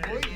Muy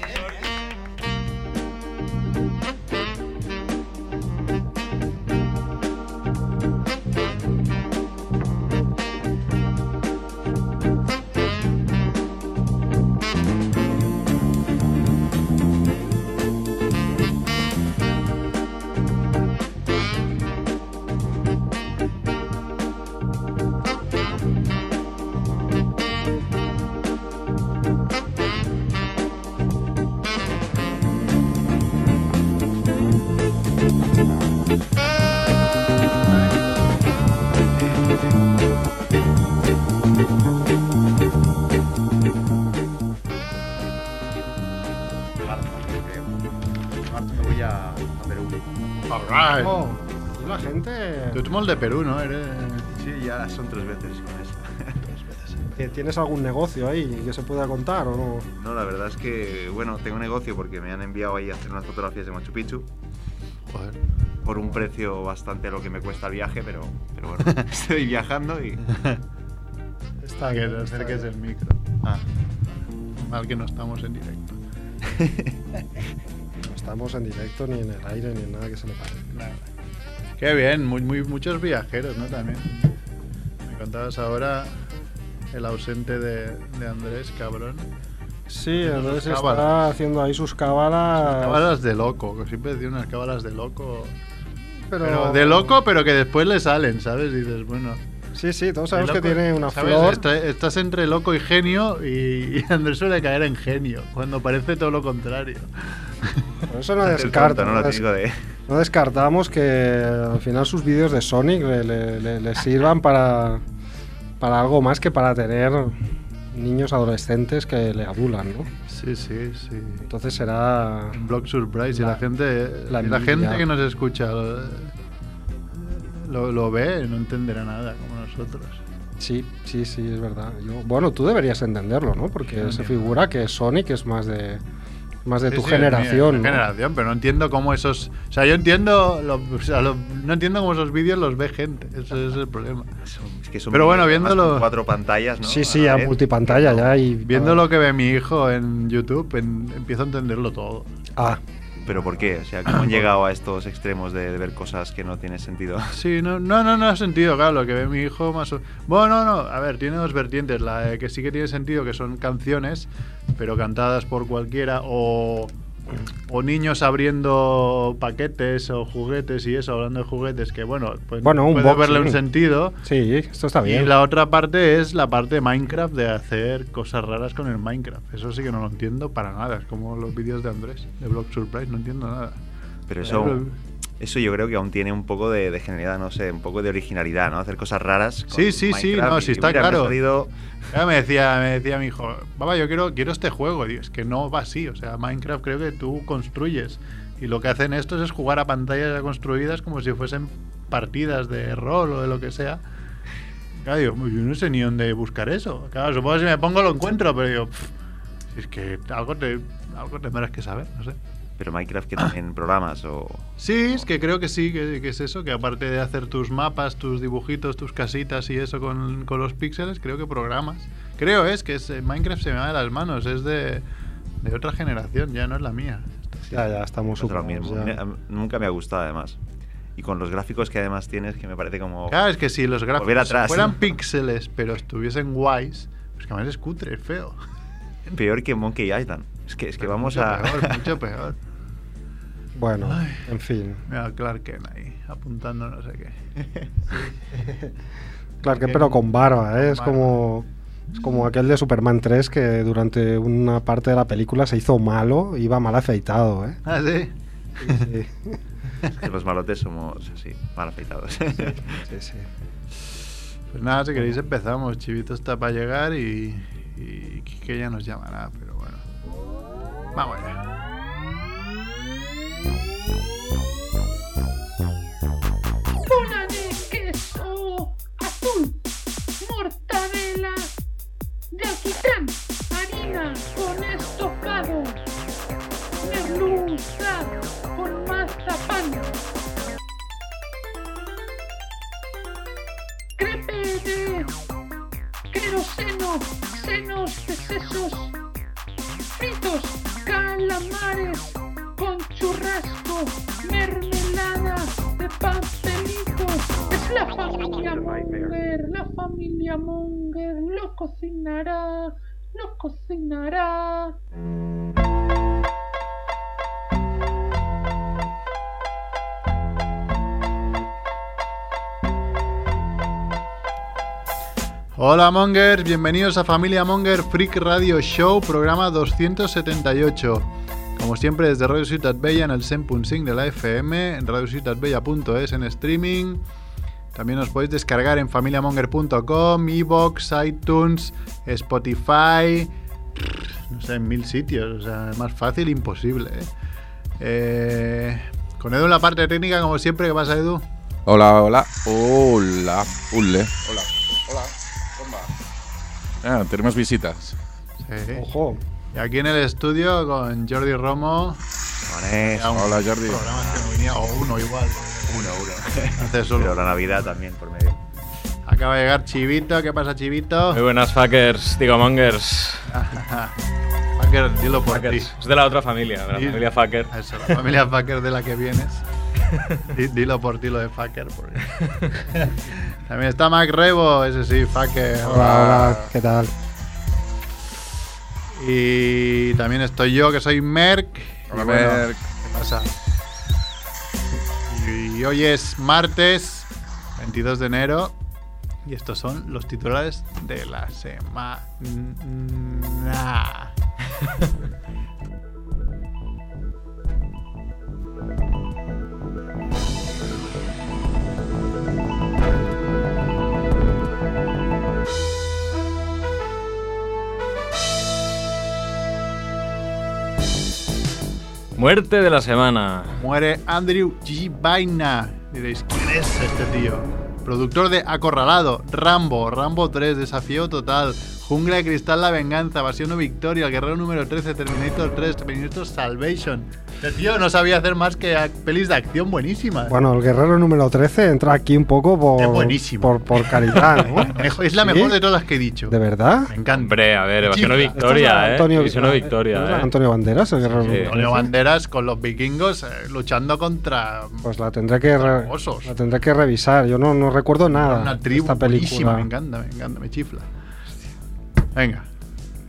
Tú eres molt de Perú, ¿no? Eres... Sí, ya son tres veces con esta. ¿Tie- ¿Tienes algún negocio ahí que se pueda contar o no? No, la verdad es que, bueno, tengo un negocio porque me han enviado ahí a hacer unas fotografías de Machu Picchu Joder. por un precio bastante a lo que me cuesta el viaje, pero, pero bueno, estoy viajando y... Está que te acerques el micro. Ah, mal que no estamos en directo. No estamos en directo ni en el aire ni en nada que se le parezca. Nada. Qué bien, muy, muy, muchos viajeros, ¿no? También. Me contabas ahora el ausente de, de Andrés, cabrón. Sí, Sus está haciendo ahí sus cábalas. Cábalas de loco, que siempre decía unas cábalas de loco. pero, Pero de loco, pero que después le salen, ¿sabes? Y dices, bueno. Sí, sí, todos sabemos que tiene una ¿sabes? flor. Está- estás entre loco y genio y, y Andrés suele caer en genio, cuando parece todo lo contrario. Por eso no descarta. tonto, ¿no? Lo típico de... no descartamos que al final sus vídeos de Sonic le, le- le- le sirvan para, para algo más que para tener niños adolescentes que le adulan, ¿no? Sí, sí, sí. Entonces será. Un blog surprise y La- gente la y la gente que nos escucha lo, lo, lo ve no entenderá nada como nosotros Sí, sí, sí, es verdad. Yo, bueno, tú deberías entenderlo, ¿no? Porque se figura que Sonic es más de más de Sí, tu sí, generación. mi ¿no? generación pero no entiendo cómo esos o sea yo entiendo lo- o sea, lo- no entiendo cómo esos vídeos los ve gente ese es el problema Es que son Pero bueno, viéndolo- con cuatro pantallas, ¿no? Sí, sí, A a ver. multipantalla ya y viendo lo que ve mi hijo en YouTube en- empiezo a entenderlo todo Ah, ¿Pero por qué? O sea, ¿cómo han llegado a estos extremos de, de ver cosas que no tienen sentido? Sí, no, no, no, no ha sentido, claro, lo que ve mi hijo más o... Bueno, no, no, a ver, tiene dos vertientes, la de que sí que tiene sentido, que son canciones, pero cantadas por cualquiera, o, o niños abriendo paquetes o juguetes y eso, hablando de juguetes, que bueno, pues Bueno, un puede verle un sentido. sí, esto está Y bien. la otra parte es la parte de Minecraft, de hacer cosas raras con el Minecraft. Eso sí que no lo entiendo para nada, es como los vídeos de Andrés, de Blog Surprise, no entiendo nada. Pero eso, eso yo creo que aún tiene un poco de, de genialidad, no sé, un poco de originalidad, ¿no? Hacer cosas raras. con Sí, sí, sí, Minecraft no, y sí está mira, me claro. salido- Claro, me decía, me decía mi hijo, papá, yo quiero, quiero este juego. Digo, es que no va así. O sea, Minecraft creo que tú construyes. Y lo que hacen estos es jugar a pantallas ya construidas como si fuesen partidas de rol o de lo que sea. Claro, digo, yo no sé ni dónde buscar eso. Claro, supongo que si me pongo lo encuentro, pero digo, "Pff, si es que algo, te, algo tendrás que saber, no sé. Pero Minecraft que también programas o... Sí, es que creo que sí, que, que es eso, que aparte de hacer tus mapas, tus dibujitos, tus casitas y eso con, con los píxeles, creo que programas. Creo es que es, Minecraft se me va de las manos, es de, de otra generación, ya no es la mía. Ya, ya estamos Pues ya. Mira, Nunca me ha gustado además. Y con los gráficos que además tienes, que me parece como... Claro, es que si los gráficos atrás. fueran píxeles, pero estuviesen guays, pues que además es cutre, es feo. Peor que Monkey Island. Es que, es que Pero vamos mucho a... Peor, mucho peor. Bueno, Ay. en fin. Mira, Clark Kent ahí, apuntando no sé qué. Claro que pero con barba, ¿eh? es Barba. como es como aquel de Superman 3 que durante una parte de la película se hizo malo, iba mal afeitado, ¿eh? Ah, sí. Sí, que los malotes somos así, mal afeitados. sí, sí. Pues nada, si queréis empezamos. Chivito está para llegar y, y que ya nos llamará, pero bueno. Vamos ya. De queso azul, mortadela de alquitrán, harina con estocado, merluza con mazapán, crepe de queroseno, senos de sesos, fritos calamares churrasco, mermelada de pastelito. Es la familia Munger, la familia Munger lo cocinará, lo cocinará. Hola Mongers, bienvenidos a Familia Monger Freak Radio Show, programa 278. Como siempre desde Radio Ciutat Bella en el 100.5 de la FM, en radiociutatbella.es en streaming. También os podéis descargar en familiamonger.com, iBox, iTunes, Spotify, no sé, en mil sitios. O sea, es más fácil imposible. ¿eh? Eh, con Edu en la parte técnica, como siempre, ¿qué pasa Edu? Hola, hola. Hola, ule. Hola, hola. Ah, tenemos visitas. Sí. Ojo. Y aquí en el estudio con Jordi Romo. Un Hola, Jordi. programa que no venía, o uno igual. uno, uno. Hace Pero solo. la Navidad también por medio. Acaba de llegar Chivito. ¿Qué pasa, Chivito? Muy buenas, fuckers, digo mongers. Fucker, dilo por ti. Es de la otra familia, de la familia fucker. Eso, la familia Fucker de la que vienes. Di- Dilo por ti lo de Fucker. porque- También está Mac Rebo, ese sí, Fucker. Hola, hola, ¿qué tal? Y también estoy yo, que soy Merck. Hola, Y bueno, Merck. ¿Qué pasa? Y hoy es martes 22 de enero. Y estos son los titulares de la semana. Muerte de la semana. Muere Andrew G. Vaina. Diréis, ¿quién es este tío? Productor de Acorralado, Rambo, Rambo 3, Desafío Total, Jungla de Cristal, La Venganza, Evasión o Victoria, El Guerrero número 13, Terminator 3, Terminator Salvation. Este tío no sabía hacer más que pelis de acción buenísimas. Bueno, el guerrero número 13 entra aquí un poco por, Es buenísimo. por, por caridad, ¿no? Es la ¿Sí? mejor de todas las que he dicho. ¿De verdad? Me encanta. Hombre, a ver, Evasión o. Victoria, es ¿eh? Evasión o ¿no es Victoria, ¿eh? Antonio Banderas, el guerrero Sí. número Antonio 13? Banderas con los vikingos eh, luchando contra Pues la tendré que re- Osos. la tendré que revisar. Yo no, no recuerdo nada. una tribu esta buenísima. película. Me encanta, me encanta, me chifla. Venga.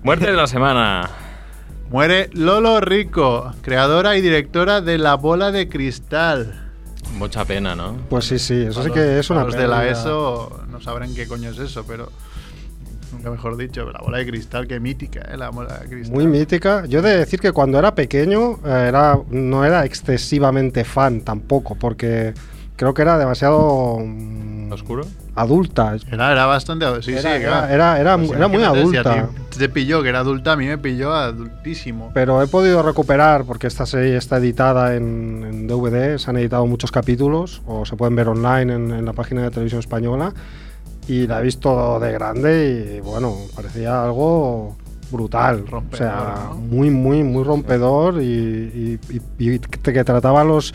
Muerte de la semana. Muere Lolo Rico, creadora y directora de La Bola de Cristal. Mucha pena, ¿no? Pues sí, sí, eso sí que los- es una para Los de la. ESO no sabrán qué coño es eso, pero nunca mejor dicho, la bola de cristal, qué mítica, ¿eh? La bola de cristal. Muy mítica. Yo he de decir que cuando era pequeño eh, era, no era excesivamente fan tampoco, porque creo que era demasiado mm, ¿Oscuro? adulta. Era, era bastante. Sí, Era- sí, era- claro. era- era Pues muy si adulta. ti te pilló que era adulta, a mí me pilló adultísimo. Pero he podido recuperar, porque esta serie está editada en, en DVD, se han editado muchos capítulos, o se pueden ver online en, en la página de televisión española, y la he visto de grande y bueno, parecía algo brutal. Rompedor, o sea, ¿no? muy, muy, muy rompedor y, y- y- y que, trataba los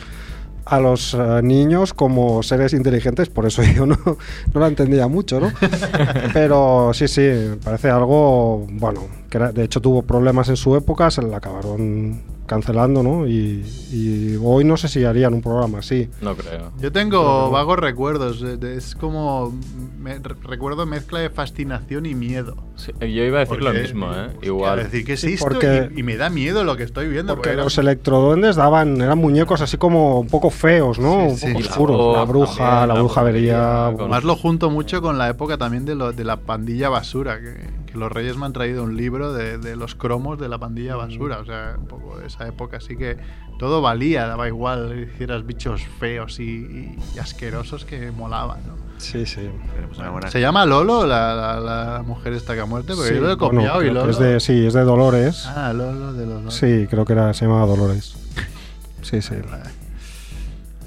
a los eh, niños como seres inteligentes, por eso yo no, no la entendía mucho, ¿no? Pero sí, sí, parece algo, bueno, que era- de hecho tuvo problemas en su época, se la acabaron cancelando, ¿no? Y, y hoy no sé si harían un programa así. No creo. Yo tengo vagos recuerdos. eh, Es como. me- re- recuerdo mezcla de fascinación y miedo. Sí, yo iba a decir lo Porque, mismo, ¿eh? hostia, Igual. decir, ¿qué es Sí, porque- y, y me da miedo lo que estoy viendo. Porque era los electroduendes daban, eran muñecos así como un poco feos, ¿no? Sí, un poco Y la oscuros. voz La bruja, también, la la bruja vería. brujería, con- Más lo junto mucho con la época también de, lo, de la pandilla basura, que, que los reyes me han traído un libro de, de los cromos de la pandilla basura, o sea, un poco de esa época, así que todo valía, daba igual, hicieras bichos feos y, y asquerosos que molaban, ¿no? Sí, sí. Buena- ¿Se llama Lolo la, la- la mujer esta que ha muerto? Porque Sí, yo lo he bueno, copiado y Lolo... es de, sí, es de Dolores. Ah, Lolo de los... Sí, creo que era, se llamaba Dolores. Sí, sí.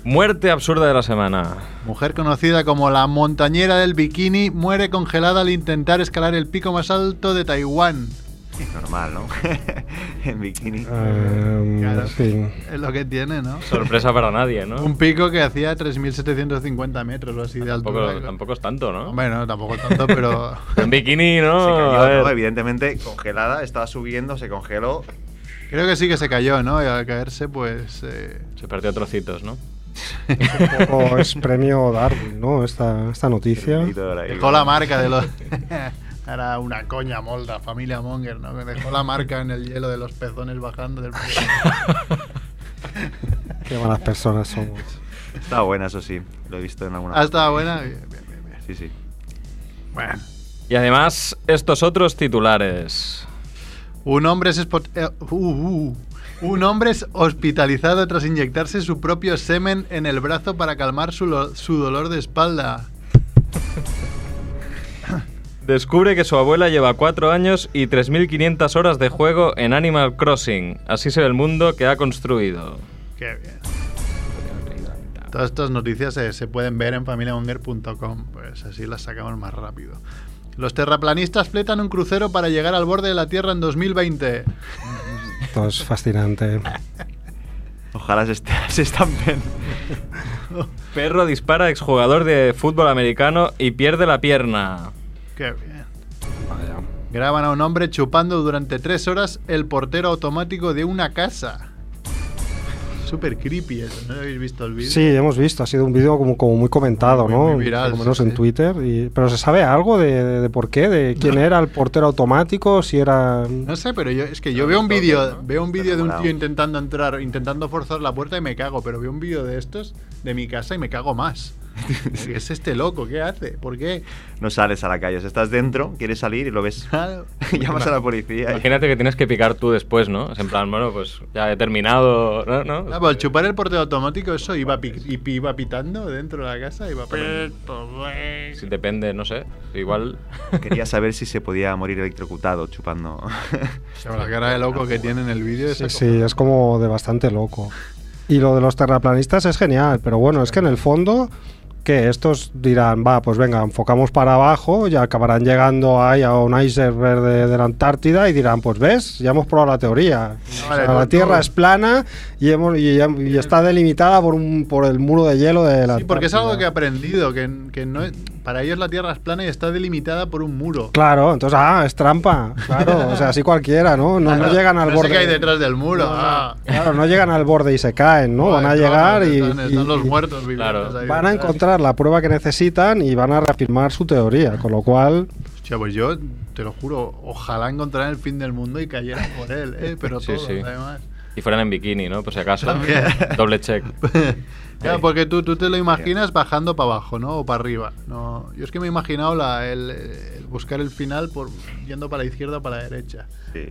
Muerte absurda de la semana. Mujer conocida como la montañera del bikini muere congelada al intentar escalar el pico más alto de Taiwán. Normal, ¿no? en bikini. Em, Claro. Es lo que tiene, ¿no? Sorpresa para nadie, ¿no? Un pico que hacía 3.750 metros o así de Tampoco, altura. tampoco es tanto, ¿no? Bueno, tampoco tanto, pero... En bikini, ¿no? Se cayó, A ver. ¿no? Evidentemente congelada, estaba subiendo, se congeló Creo que sí que se cayó, ¿no? Y al caerse, pues. eh, Se partió a trocitos, ¿no? Poco es premio Darwin, ¿no? Esta, esta noticia. Dejó la marca de los. Era una coña molda, familia Monger, ¿no? Que dejó la marca en el hielo de los pezones bajando del. Qué malas personas somos. Estaba buena, eso sí. Lo he visto en alguna. ah, estaba buena. Bien, bien, bien, bien. Sí, sí. Bueno. Y además, estos otros titulares. Un hombre es eh, uh, uh. Un hombre es hospitalizado tras inyectarse su propio semen en el brazo para calmar su, su dolor de espalda. Descubre que su abuela lleva cuatro años y 3.500 horas de juego en Animal Crossing. Así se ve el mundo que ha construido. Qué bien. Todas estas noticias se, se pueden ver en familiamonger.com, pues así las sacamos más rápido. Los terraplanistas fletan un crucero para llegar al borde de la Tierra en 2020. Esto es fascinante. Ojalá se, est- se estampen. Perro dispara a exjugador de fútbol americano y pierde la pierna. Qué bien. Graban a un hombre chupando durante tres horas el portero automático de una casa. Súper creepy eso, ¿no habéis visto el vídeo? Sí, hemos visto, ha sido un vídeo como, como muy comentado, Muy- ¿no? muy viral, Por lo menos sí, en sí. Twitter. y- pero ¿se sabe algo de, de- de por qué? ¿De quién era el portero automático? Si era... No sé, pero yo es que yo Pero veo un no vídeo, toques, ¿no? veo un vídeo de un tío intentando entrar, intentando forzar la puerta y me cago, pero veo un vídeo de estos de mi casa y me cago más. ¿Qué es este loco? ¿Qué hace? ¿Por qué? No sales a la calle. O sea, estás dentro, quieres salir y lo ves. Claro. Llamas a la policía. y- Imagínate que tienes que picar tú después, ¿no? Es en plan, bueno, pues ya he terminado, ¿no? ¿No? Ah, pues al chupar el portero automático, eso iba, y- iba pitando dentro de la casa, iba Si depende, no sé. Igual. Quería saber si se podía morir electrocutado chupando. La cara de loco que tiene en el vídeo Sí, sí, es como de bastante loco. Y lo de los terraplanistas es genial, pero bueno, es que en el fondo, que estos dirán, va, pues venga, enfocamos para abajo y acabarán llegando ahí a un iceberg verde de la Antártida y dirán, pues ves, ya hemos probado la teoría. O Vale, sea, la tú- Tierra es plana y, hemos, y, y está delimitada por, un, por el muro de hielo de la Sí, porque es algo que he Antártida. aprendido, que, que no es- para ellos la Tierra es plana y está delimitada por un muro. Claro, entonces, ah, es trampa. Claro, o sea, así cualquiera, ¿no? No, no Claro, llegan al no sé borde. qué hay detrás del muro. No, no. ah. Claro, no llegan al borde y se caen, ¿no? Van a no, llegar no, y, Están, están y- los y muertos Claro. ahí van a encontrar la prueba que necesitan y van a reafirmar su teoría, con lo cual, Hostia, pues yo te lo juro, ojalá encontraran el fin del mundo y cayeran por él, ¿eh? pero Sí, todos, sí. además. Y fueran en bikini, ¿no? Por si acaso. También. Doble check. Claro, porque tú, tú te lo imaginas bajando para abajo, ¿no? O para arriba. No, yo es que me he imaginado la, el, el buscar el final por yendo para la izquierda o para la derecha. Sí.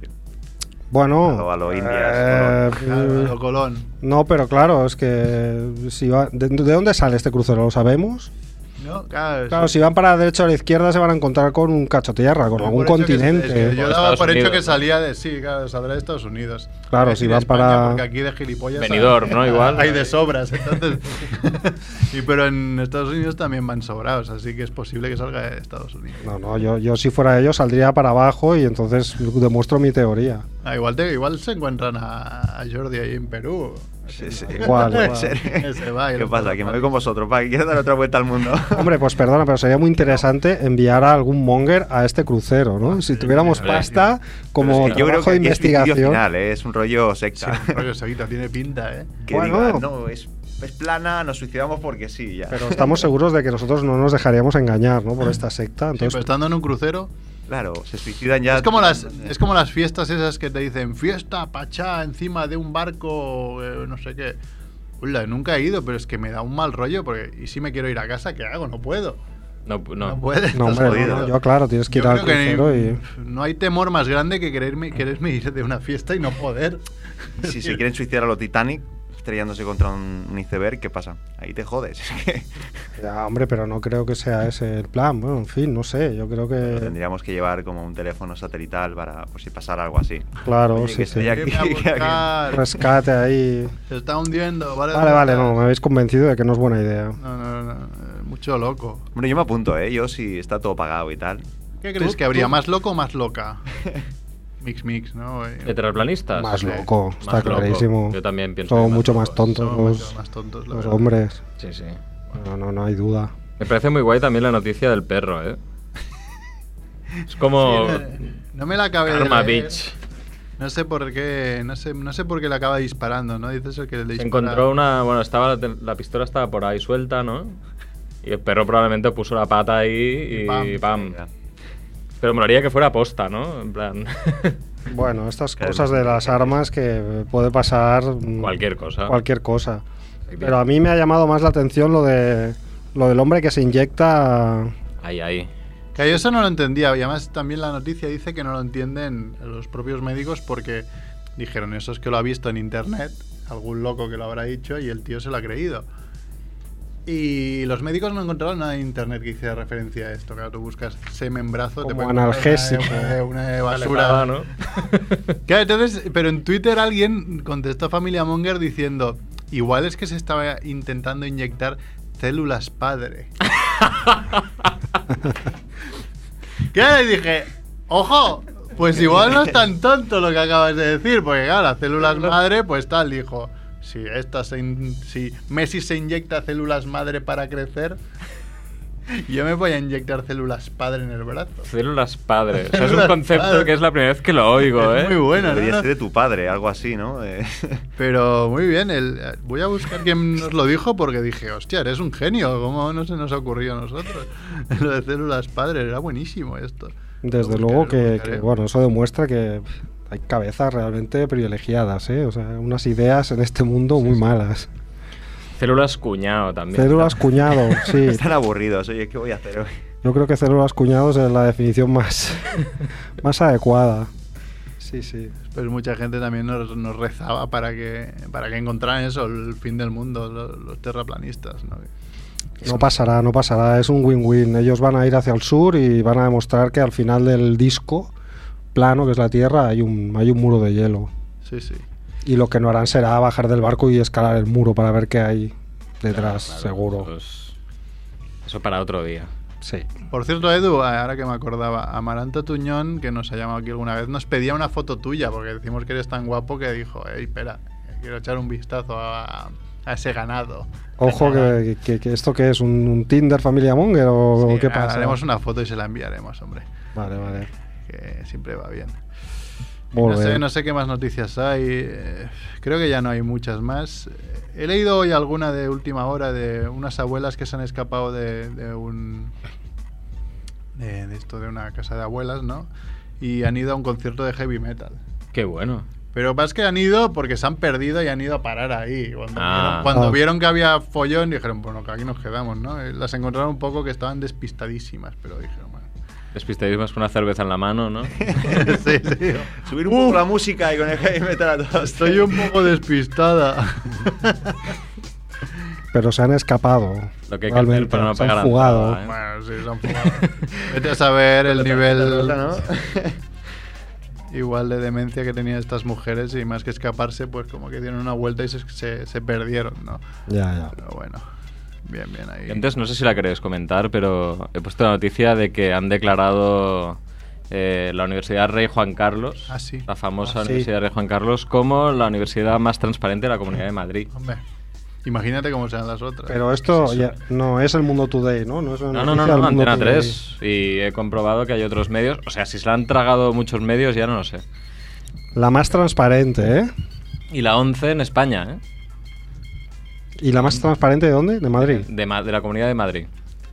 bueno, A lo- a lo Indias, eh, Claro, a lo Colón. no, pero claro, es que si va, de, de dónde sale este crucero? ¿Lo sabemos? ¿No? Claro, Claro, sí. si van para la derecha o la izquierda se van a encontrar con un cacho tierra, con algún que- continente. es que yo daba Estados por hecho Unidos, que ¿no? salía de. Sí, claro, saldrá de Estados Unidos. Claro, Es si van España, para- Porque aquí de gilipollas. Benidorm, ¿no? Igual. Hay de sobras, entonces. y pero en Estados Unidos también van sobrados, así que es posible que salga de Estados Unidos. No, no, yo, yo si fuera ellos saldría para abajo y entonces demuestro mi teoría. Ah, igual, te- igual se encuentran a, a Jordi ahí en Perú. Sí, sí. Ser. Ese ¿Qué pasa? Que me voy con vosotros. ¿Para que quiero dar otra vuelta al mundo? Hombre, pues perdona, pero sería muy interesante enviar a algún monger a este crucero, ¿no? Si tuviéramos pasta como es que yo creo trabajo que de aquí es investigación. final, ¿eh? Es un rollo Sí, secta. rollo seguita, tiene pinta, ¿eh? que Bueno. diga, no, es, es plana, nos suicidamos porque sí, ya. Pero estamos seguros de que nosotros no nos dejaríamos engañar, ¿no? Por esta secta. Sí, Entonces, pero estando en un crucero. Claro, se suicidan ya. Es como, las, es como las fiestas esas que te dicen fiesta, pachá, encima de un barco, eh, no sé qué. Ula, nunca he ido, pero es que me da un mal rollo. Porque, ¿y si me quiero ir a casa? ¿Qué hago? No puedo. No, No, no. puedes. no, hombre, no, yo claro, tienes que ir Yo al creo que crucero y... no hay temor más grande que quererme, quererme ir de una fiesta y no poder. Si se quieren suicidar a lo Titanic, estrellándose contra un, un iceberg, ¿qué pasa? Ahí te jodes. Es que Ya, hombre, pero no creo que sea ese el plan. Bueno, en fin, no sé, yo creo que... tendríamos que llevar como un teléfono satelital para, por si pasara algo así. Claro, Oye, sí, que sí. aquí. Irme a buscar. Rescate ahí. Se está hundiendo, ¿vale? Vale, vale, no, me habéis convencido de que no es buena idea. No, no, no, mucho loco. Hombre, yo me apunto, ¿eh? Yo si está todo pagado y tal. ¿Qué crees que habría? tú- ¿Más loco o más loca? Mix, mix, ¿no? Eh, ¿De terraplanistas? Más Sí. loco, Más está loco. clarísimo. Yo también pienso. Son que mucho más tontos Son los, mucho más tontos, los verdad. hombres. Sí, sí. No, no, no hay duda. Me parece muy guay también la noticia del perro, ¿eh? Es como. Sí, no, me la acabé de Karma leer. Beach. No sé por qué, no sé, no sé por qué le acaba disparando, ¿no? Dice eso que le Se dispara- encontró una. Bueno, estaba la, la pistola estaba por ahí suelta, ¿no? Y el perro probablemente puso la pata ahí y, Y pam. pam. Pero molaría que fuera posta, ¿no? En plan. Bueno, estas cosas de las armas que puede pasar mm, cualquier cosa. cualquier cosa. Pero a mí me ha llamado más la atención lo de lo del hombre que se inyecta Ahí, ahí. Que yo eso no lo entendía. Y además también la noticia dice que no lo entienden los propios médicos porque dijeron, eso es que lo ha visto en internet, algún loco que lo habrá dicho y el tío se lo ha creído. Y los médicos no encontraron nada en internet que hiciera referencia a esto. Claro, tú buscas semen brazo, te Como encontrar analgésico. Una, una basura. Paletada, ¿no? Claro, entonces, pero en Twitter alguien contestó a Familia Monger diciendo, igual es que se estaba intentando inyectar células padre. claro, y dije, ojo, pues igual no es tan tonto lo que acabas de decir, porque claro, las células madre, pues tal, dijo, si, estas se in- si Messi se inyecta células madre para crecer, yo me voy a inyectar células padre en el brazo. Células padre. O sea, es un concepto padre. que es la primera vez que lo oigo, Es ¿eh? muy bueno, ¿no? Debería ¿no? ser de tu padre, algo así, ¿no? Eh, Pero muy bien, el, eh, voy a buscar quién nos lo dijo porque dije, hostia, eres un genio, ¿cómo no se nos ha ocurrido a nosotros? lo de células padres, era buenísimo esto. Desde luego que, que, bueno, eso demuestra que hay cabezas realmente privilegiadas, ¿eh? O sea, unas ideas en este mundo muy malas. Células cuñado también. Células cuñado, sí. Están aburridos. Oye, ¿qué voy a hacer hoy? Yo creo que células cuñados es la definición más, más adecuada. Sí, sí. Pues mucha gente también nos, nos rezaba para que, para que encontraran eso, el fin del mundo, los, los terraplanistas. ¿no? No pasará, no pasará. Es un win-win. Ellos van a ir hacia el sur y van a demostrar que al final del disco plano, que es la Tierra, hay un, hay un muro de hielo. Sí, sí. Y lo que no harán será bajar del barco y escalar el muro para ver qué hay detrás, Claro, seguro. eso para otro día. Sí. Por cierto, Edu, ahora que me acordaba, Amaranto Tuñón, que nos ha llamado aquí alguna vez, nos pedía una foto tuya, porque decimos que eres tan guapo que dijo, hey, espera, quiero echar un vistazo a, a ese ganado. Ojo, que, que- que esto que es un, un Tinder familia Monger o Sí, qué pasa. Haremos una foto y se la enviaremos, hombre. Vale, vale. Que siempre va bien. No, sé, no sé qué más noticias hay. eh, creo que ya no hay muchas más. Eh, He leído hoy alguna de última hora de unas abuelas que se han escapado de, de un. De, de esto, de una casa de abuelas, ¿no? Y han ido a un concierto de heavy metal. Qué bueno. Pero más que han ido porque se han perdido y han ido a parar ahí. Cuando, Ah. vieron, cuando Ah. vieron que había follón, dijeron, bueno, que aquí nos quedamos, ¿no? Y Las encontraron un poco que estaban despistadísimas, pero dijeron, bueno. Despistadísimas con una cerveza en la mano, ¿no? sí, sí. Subir un poco la música y con el heavy metal a todos. Estoy un poco despistada. Pero se han escapado. Lo que hay que hacer para no se han entrada, ¿eh? Bueno, sí, se han fumado. Vete a saber el nivel ¿no? igual de demencia que tenían estas mujeres y más que escaparse, pues como que dieron una vuelta y se, se- se perdieron, ¿no? Ya, ya. Pero bueno, bien, bien ahí. Antes, no sé si la queréis comentar, pero he puesto la noticia de que han declarado eh, la Universidad Rey Juan Carlos, Ah, sí. la famosa Ah, sí. Universidad Rey Juan Carlos, como la universidad más transparente de la Comunidad de Madrid. Hombre, imagínate cómo serán las otras. Pero esto ya no es el Mundo Today, ¿no? No, es una No, no, no, no, Mundo Antena Today. 3. Y he comprobado que hay otros medios. O sea, si se la han tragado muchos medios, ya no lo sé. La más transparente, ¿eh? Y la 11 en España, ¿eh? ¿Y la más transparente de dónde? De Madrid. De, de la Comunidad de Madrid.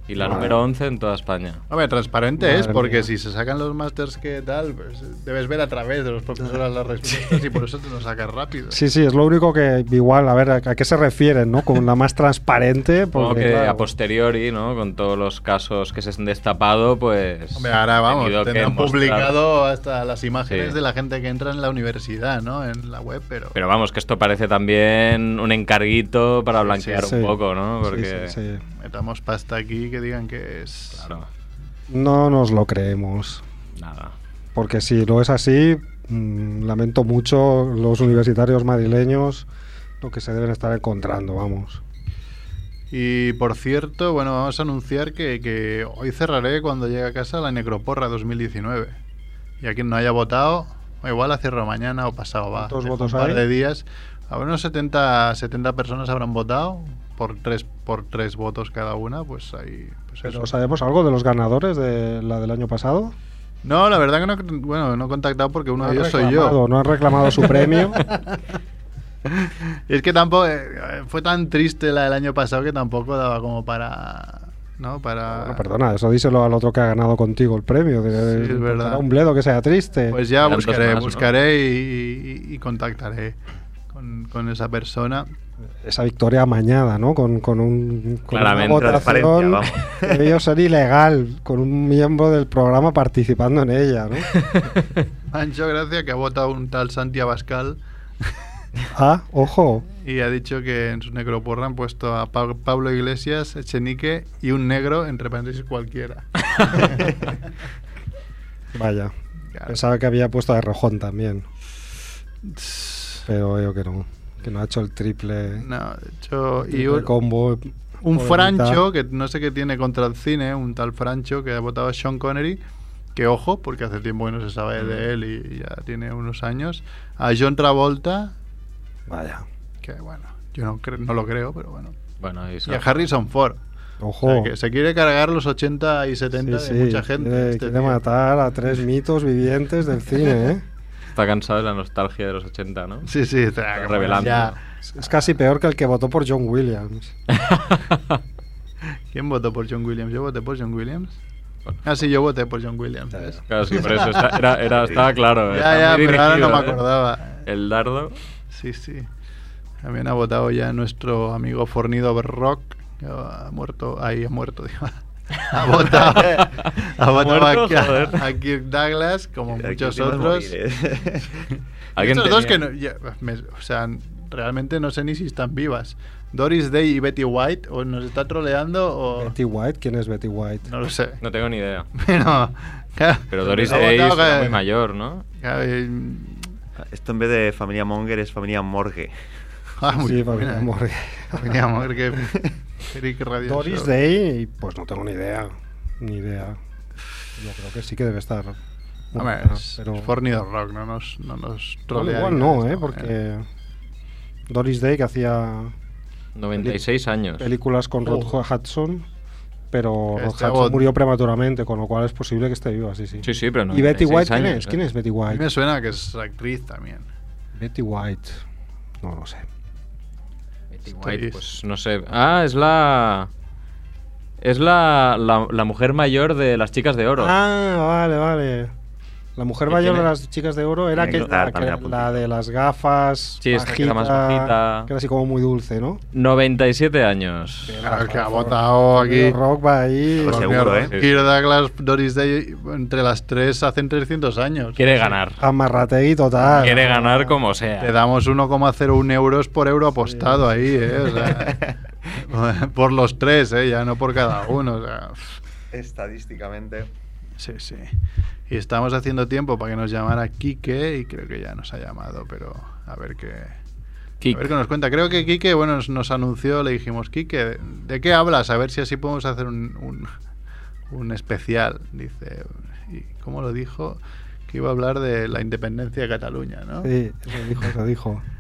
Y la Vale. número 11 en toda España. Hombre, transparente Madre es porque mía. si se sacan los másters que tal, pues debes ver a través de los profesores las respuestas y por eso te lo sacas rápido. Sí, sí, es lo único que igual, a ver, ¿a, a qué se refieren, no? Con la más transparente, porque que claro, a posteriori, ¿no? Con todos los casos que se han destapado, pues. Hombre, ahora vamos, que tendrán publicado hasta las imágenes Sí. de la gente que entra en la universidad, ¿no? En la web, pero... Pero vamos, que esto parece también un encarguito para blanquear sí. un poco, ¿no? Sí, Porque. Metamos pasta aquí que digan que es... Claro, No nos lo creemos. nada. Porque si lo es así, mm, lamento mucho los universitarios madrileños lo que se deben estar encontrando, vamos. Y por cierto, bueno, vamos a anunciar que, que hoy cerraré cuando llegue a casa la Necroporra 2019. Y a quien no haya votado, igual la cierro mañana o pasado, va. ¿Cuántos votos un par hay? de días. A unos 70, 70 personas habrán votado por tres, por tres votos cada una, pues ahí... Pues Pero eso. ¿Sabemos algo de los ganadores de la del año pasado? No, la verdad que no, bueno, no he contactado porque uno No de ellos soy yo. No han reclamado su premio. Es que tampoco eh, fue tan triste la del año pasado que tampoco daba como para ¿no? Para Bueno, perdona, eso díselo al otro que ha ganado contigo el premio. de- Sí, es verdad. Un bledo que sea triste. Pues ya Eran buscaré, más, ¿no? buscaré y, y- y contactaré con, con esa persona. Esa victoria amañada, ¿no? Con, con, un, con Claramente. una votación vamos. que debió ser ilegal, con un miembro del programa participando en ella, ¿no? Hecho gracia que ha votado un tal Santi Abascal Ah, ojo. y ha dicho que en su necroporra han puesto a Pa- Pablo Iglesias, Echenique y un negro, entre paréntesis cualquiera. Vaya. Claro. Pensaba que había puesto a Rojón también. Pero veo que no. Que no ha hecho el triple, No, hecho, y triple un, combo. un. Francho, que no sé qué tiene contra el cine, un tal Francho que ha votado a Sean Connery, que ojo, porque hace tiempo que no se sabe de él y ya tiene unos años, a John Travolta, Vaya. que bueno, yo no, cre- no lo creo, pero bueno, Bueno, y, y a Harrison Ford. O Ojo. sea, que se quiere cargar los 80 y 70 Sí, de sí, mucha gente. Quiere, este quiere matar a tres mitos vivientes del cine, ¿eh? Está cansado de la nostalgia de los 80, ¿no? Sí, sí, que revelando. ya- Es, casi peor que el que votó por John Williams. ¿Quién votó por John Williams? Yo voté por John Williams. Ah, sí, yo voté por John Williams. ¿ves? Claro, sí, por eso está- era, era- estaba claro. Ya, estaba ya, pero ahora no me ¿eh? acordaba. El dardo. Sí, sí. También ha votado ya nuestro amigo Fornido Rock. que Ha muerto. Ahí ha muerto, digo. Ha votado, ha votado muerto? a, Joder. a Kirk Douglas, como Aquí muchos es otros. Estos dos que no, ya, me- o sea, realmente no sé ni si están vivas. Doris Day y Betty White, o nos está troleando o. Betty White, ¿quién es Betty White? No lo sé. No tengo ni idea. Pero, claro, Pero Doris Day que- muy mayor, ¿no? claro, Esto en vez de familia Monger es familia Morgue. ah, muy sí, buena. familia Morgue. Familia Morgue. Eric Radio Doris Show. Day, pues no tengo ni idea. Ni idea. Yo creo que sí que debe estar. Hombre, muerta, es, pero es Fornido Rock, no nos, no nos Igual, trolea. igual no, ¿eh? esta Porque manera. Doris Day que hacía 96 años. películas con Rod Oh. Hudson, pero este Hudson murió prematuramente, con lo cual es posible que esté viva, sí, sí. Sí, sí, pero no. ¿Y Betty White quién años, es? ¿eh? ¿Quién es Betty A mí me White? suena que es actriz también. Betty White. No lo sé. Betty Estoy- White, pues no sé. Ah, es la. Es la, la, la mujer mayor de las chicas de oro. Ah, vale, vale. La mujer ¿Qué mayor de las chicas de oro era que, la, la de las gafas. Sí, esta que era más bajita. Que era así como muy dulce, ¿no? 97 años. Claro, que ha votado aquí. El rock va ahí. Pues seguro. ¿eh? Kirk Douglas, Doris Day, entre las tres hacen 300 años. Quiere ganar. Amarrategui total. Quiere ganar como sea. damos 1,01 euros por euro apostado ahí, ¿eh? O sea, por los tres, ¿eh? Ya no por cada uno. O sea, Estadísticamente. Sí, sí. Y estamos haciendo tiempo para que nos llamara Quique y creo que ya nos ha llamado, pero a ver qué... Kik. A ver qué nos cuenta. Creo que Quique, bueno, nos, nos anunció, le dijimos, Quique, ¿de qué hablas? A ver si así podemos hacer un, un, un especial. Dice, ¿y cómo lo dijo? Que iba a hablar de la independencia de Cataluña, ¿no? Sí, eso dijo, eso dijo.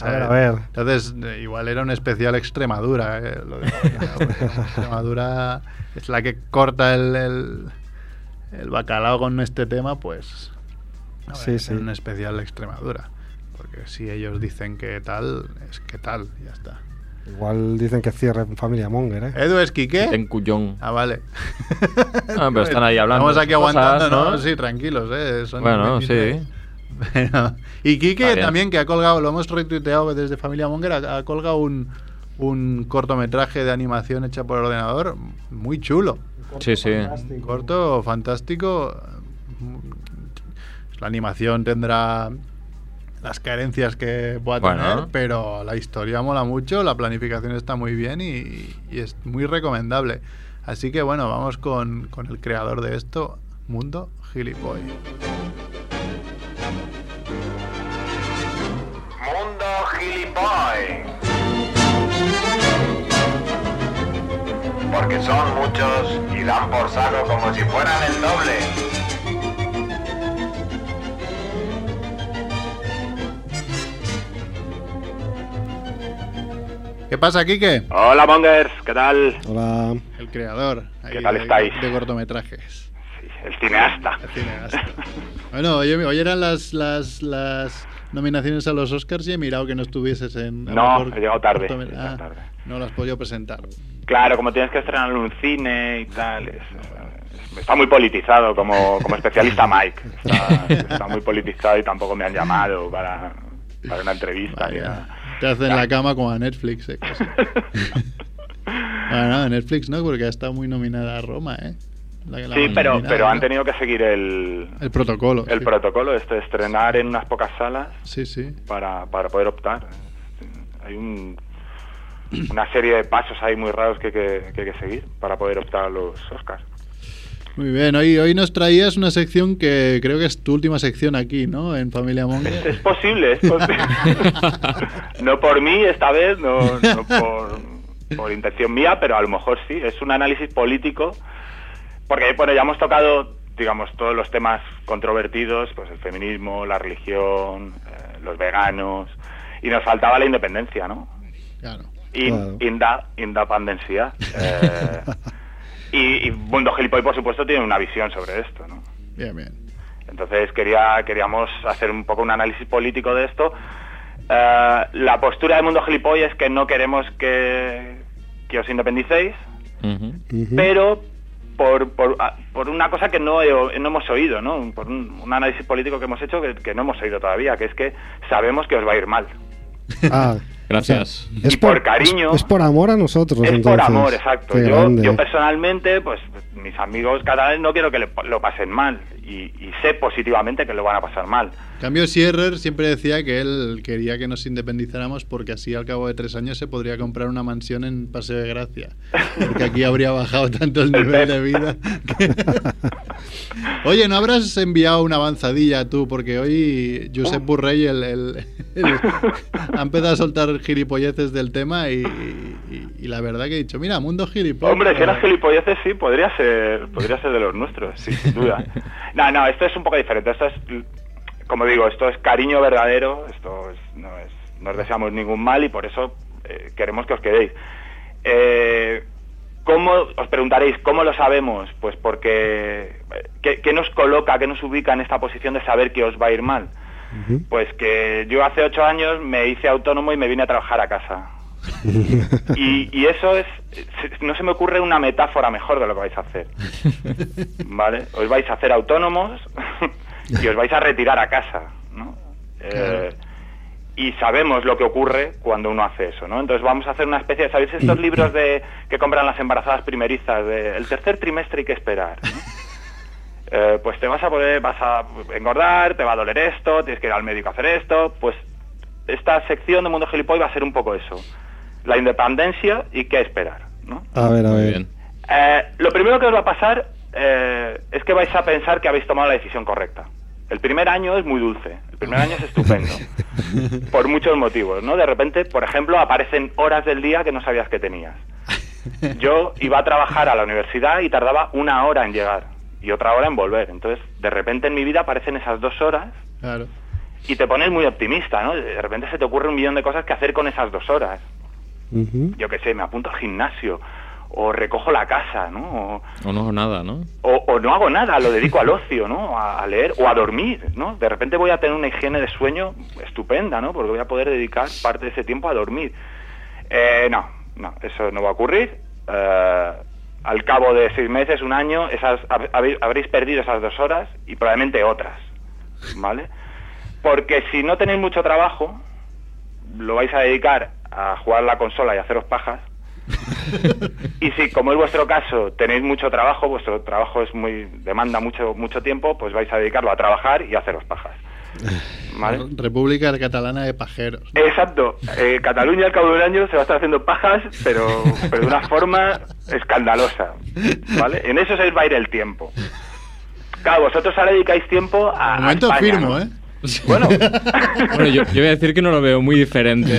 O A ver, a ver. Entonces, eh, igual era un especial Extremadura. eh, lo de- Extremadura es la que corta el, el, el bacalao con este tema, pues. a ver, Sí, sí. Un especial Extremadura. Porque si ellos dicen que tal, es que tal, ya está. Igual dicen que cierren familia Monger, ¿eh? ¿Edu es Quique? En Cuyón. Ah, vale. Ah, pero están ahí hablando Estamos aquí cosas, aguantando, ¿no? ¿no? Sí, tranquilos, ¿eh? Son Bueno, 23. sí. Pero- y Quique también, que ha colgado, lo hemos retuiteado desde Familia Monger, ha, ha colgado un, un cortometraje de animación hecha por ordenador muy chulo. Sí, sí. Un corto fantástico. La animación tendrá las carencias que pueda Bueno. tener, pero la historia mola mucho, la planificación está muy bien y, y es muy recomendable. Así que bueno, vamos con, con el creador de esto, Mundo Gilipoy. Mundo Gilipoy. Porque son muchos y dan por saco como si fueran el doble. ¿Qué pasa, Quique? Hola, Mongers, ¿qué tal? Hola. El creador ahí ¿Qué tal de, estáis? de cortometrajes. Sí, el cineasta. Cineasta. Bueno, hoy, hoy eran las, las, las nominaciones a los Oscars y he mirado que no estuvieses en... No, mejor he llegado tarde, cortomet- he llegado Ah, tarde. No lo has podido presentar. Claro, como tienes que estrenarlo en un cine y tal. es- es- está muy politizado como, como especialista Mike. Está, está muy politizado y tampoco me han llamado para, para una entrevista. Vaya, te hacen la cama como a Netflix, eh, casi. Bueno, Netflix no, porque ha estado muy nominada a Roma, ¿eh? La que la Sí, pero, nominada, pero han tenido que seguir el, El protocolo. el sí. protocolo, este, estrenar en unas pocas salas Sí, sí. para, para poder optar. Hay un- una serie de pasos ahí muy raros que, que- que hay que seguir para poder optar a los Oscars. Muy bien, hoy, hoy nos traías una sección que creo que es tu última sección aquí, ¿no? En Familia Es, Monger. es posible, es posible. no por mí esta vez, no, no por, por intención mía, pero a lo mejor sí. Es un análisis político, porque bueno, ya hemos tocado, digamos, todos los temas controvertidos, pues el feminismo, la religión, eh, los veganos, y nos faltaba la independencia, ¿no? Claro. In, Claro. inda- independencia. Eh, y, y Mundo Gilipoy, por supuesto, tiene una visión sobre esto, ¿no? Bien, bien. Entonces quería, queríamos hacer un poco un análisis político de esto. Eh, la postura de Mundo Gilipoy es que no queremos que, que os independicéis, pero por, por, ah, por una cosa que no, he- no hemos oído, ¿no? Por un, un análisis político que hemos hecho que, que no hemos oído todavía, que es que sabemos que os va a ir mal. Ah, Gracias. es Y por cariño. Es, es por amor a nosotros. Es por amor, exacto. Yo, yo personalmente, pues mis amigos catalanes no quiero que le- lo pasen mal y, y sé positivamente que lo van a pasar mal. En cambio, Sierrer siempre decía que él quería que nos independizáramos porque así al cabo de tres años se podría comprar una mansión en Paseo de Gracia. Porque aquí habría bajado tanto el El nivel de vida. que- Oye, ¿no habrás enviado una avanzadilla tú? Porque hoy Josep Oh. Burrell el, el- el- ha empezado a soltar gilipolleces del tema y, y- y la verdad que he dicho, mira, mundo gilipollas. Hombre, eras gilipolleces, sí, podría ser, podría ser de los nuestros, sí, sin duda. No, no, esto es un poco diferente. Esto es, como digo, esto es cariño verdadero, esto es- no es, no os deseamos ningún mal y por eso eh, queremos que os quedéis. Eh, ¿Cómo, os preguntaréis, ¿cómo lo sabemos? Pues porque, eh, ¿qué, qué nos coloca, qué nos ubica en esta posición de saber que os va a ir mal? Pues que yo hace ocho años me hice autónomo y me vine a trabajar a casa. Y, y eso es, no se me ocurre una metáfora mejor de lo que vais a hacer. ¿Vale? Os vais a hacer autónomos y os vais a retirar a casa, ¿no? Eh, y sabemos lo que ocurre cuando uno hace eso, ¿no? Entonces vamos a hacer una especie de, ¿sabéis estos libros de que compran las embarazadas primerizas de el tercer trimestre hay que esperar? ¿no? Eh, pues te vas a poder, vas a engordar, te va a doler esto, tienes que ir al médico a hacer esto, pues esta sección de Mundo Gilipoy va a ser un poco eso, la independencia y qué esperar, ¿no? A ver, a ver. bien. Eh, lo primero que os va a pasar eh, es que vais a pensar que habéis tomado la decisión correcta. El primer año es muy dulce, el primer año es estupendo, por muchos motivos, ¿no? De repente, por ejemplo, aparecen horas del día que no sabías que tenías. Yo iba a trabajar a la universidad y tardaba una hora en llegar y otra hora en volver. Entonces, de repente en mi vida aparecen esas dos horas Claro. y te pones muy optimista, ¿no? De repente se te ocurre un millón de cosas que hacer con esas dos horas. Yo qué sé, me apunto al gimnasio o recojo la casa, ¿no? O, O no, nada, ¿no? o, o no hago nada, lo dedico al ocio, ¿no? A, a leer o a dormir, ¿no? De repente voy a tener una higiene de sueño estupenda, ¿no? Porque voy a poder dedicar parte de ese tiempo a dormir. Eh, no, no, eso no va a ocurrir. Eh, al cabo de seis meses, un año, esas habréis perdido esas dos horas y probablemente otras, ¿vale? Porque si no tenéis mucho trabajo, lo vais a dedicar a jugar la consola y a haceros pajas. Y si, como es vuestro caso, tenéis mucho trabajo, vuestro trabajo es muy demanda mucho mucho tiempo, pues vais a dedicarlo a trabajar y a haceros pajas. ¿Vale? República Catalana de Pajeros. Exacto. Eh, Cataluña al cabo de un año se va a estar haciendo pajas, pero, pero de una forma escandalosa. ¿Vale? En eso se va a ir el tiempo. Claro, vosotros ahora dedicáis tiempo a. De momento a España, firmo, ¿no? ¿eh? Bueno. Bueno, yo, yo voy a decir que no lo veo muy diferente.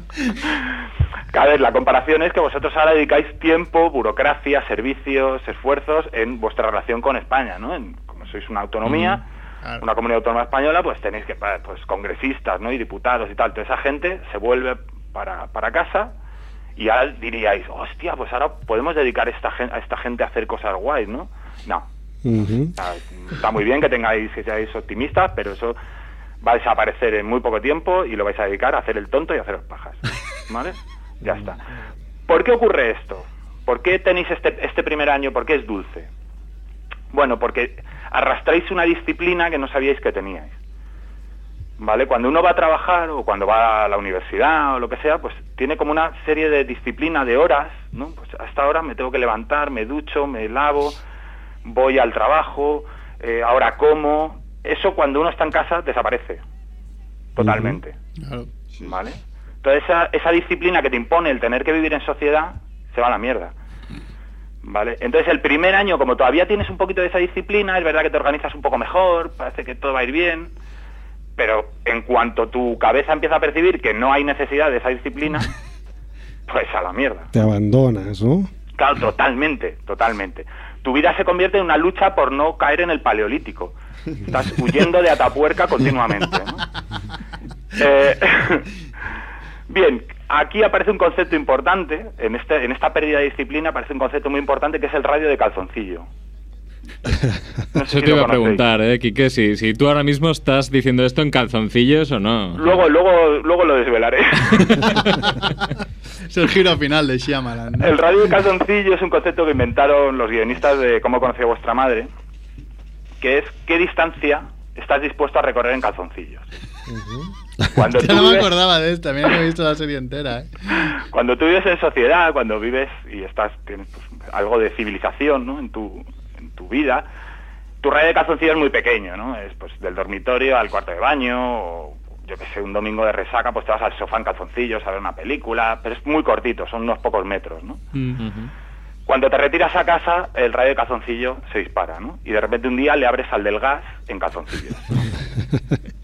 A ver, la comparación es que vosotros ahora dedicáis tiempo, burocracia, servicios, esfuerzos en vuestra relación con España, ¿no? En- como sois una autonomía, Claro. una comunidad autónoma española, pues tenéis que, pues congresistas, ¿no? Y diputados y tal. Toda esa gente se vuelve para, para casa Y ahora diríais, hostia, pues ahora podemos dedicar esta gen- a esta gente a hacer cosas guays, ¿no? No. Está, está muy bien que tengáis que seáis optimistas, pero eso va a desaparecer en muy poco tiempo y lo vais a dedicar a hacer el tonto y a haceros pajas. ¿Vale? Ya está. ¿Por qué ocurre esto? ¿Por qué tenéis este, este primer año? ¿Por qué es dulce? Bueno, porque arrastráis una disciplina que no sabíais que teníais. ¿Vale? Cuando uno va a trabajar o cuando va a la universidad o lo que sea, pues tiene como una serie de disciplina de horas, ¿no? Pues hasta ahora me tengo que levantar, me ducho, me lavo, voy al trabajo, eh, ahora como. Eso cuando uno está en casa desaparece. Totalmente. ¿Vale? Entonces esa, esa disciplina que te impone el tener que vivir en sociedad se va a la mierda. ¿Vale? Entonces el primer año, como todavía tienes un poquito de esa disciplina, es verdad que te organizas un poco mejor, parece que todo va a ir bien, pero en cuanto tu cabeza empieza a percibir que no hay necesidad de esa disciplina, pues a la mierda. Te abandonas, ¿no? Claro, totalmente, totalmente. Tu vida se convierte en una lucha por no caer en el paleolítico. Estás huyendo de Atapuerca continuamente. ¿no? Eh, bien, aquí aparece un concepto importante, en, este, en esta pérdida de disciplina aparece un concepto muy importante que es el radio de calzoncillo. No sé Eso si te iba a preguntar, ¿eh, Quique? Si, si tú ahora mismo estás diciendo esto en calzoncillos o no. Luego, luego, luego lo desvelaré. Es el giro final de Shyamalan. ¿no? El radio de calzoncillo es un concepto que inventaron los guionistas de Cómo conocí a vuestra madre, que es qué distancia estás dispuesto a recorrer en calzoncillos. Cuando Ya tú, no me vives, acordaba de esta, mira que he visto la serie entera. ¿eh? cuando tú vives en sociedad, cuando vives y estás tienes pues, algo de civilización ¿no? en, tu, en tu vida, tu radio de calzoncillos es muy pequeño, ¿no? Es pues del dormitorio al cuarto de baño, o yo que sé, un domingo de resaca, pues te vas al sofá en calzoncillos a ver una película, pero es muy cortito, son unos pocos metros, ¿no? Cuando te retiras a casa, el radio de calzoncillo se dispara, ¿no? Y de repente un día le abres al del gas en calzoncillos.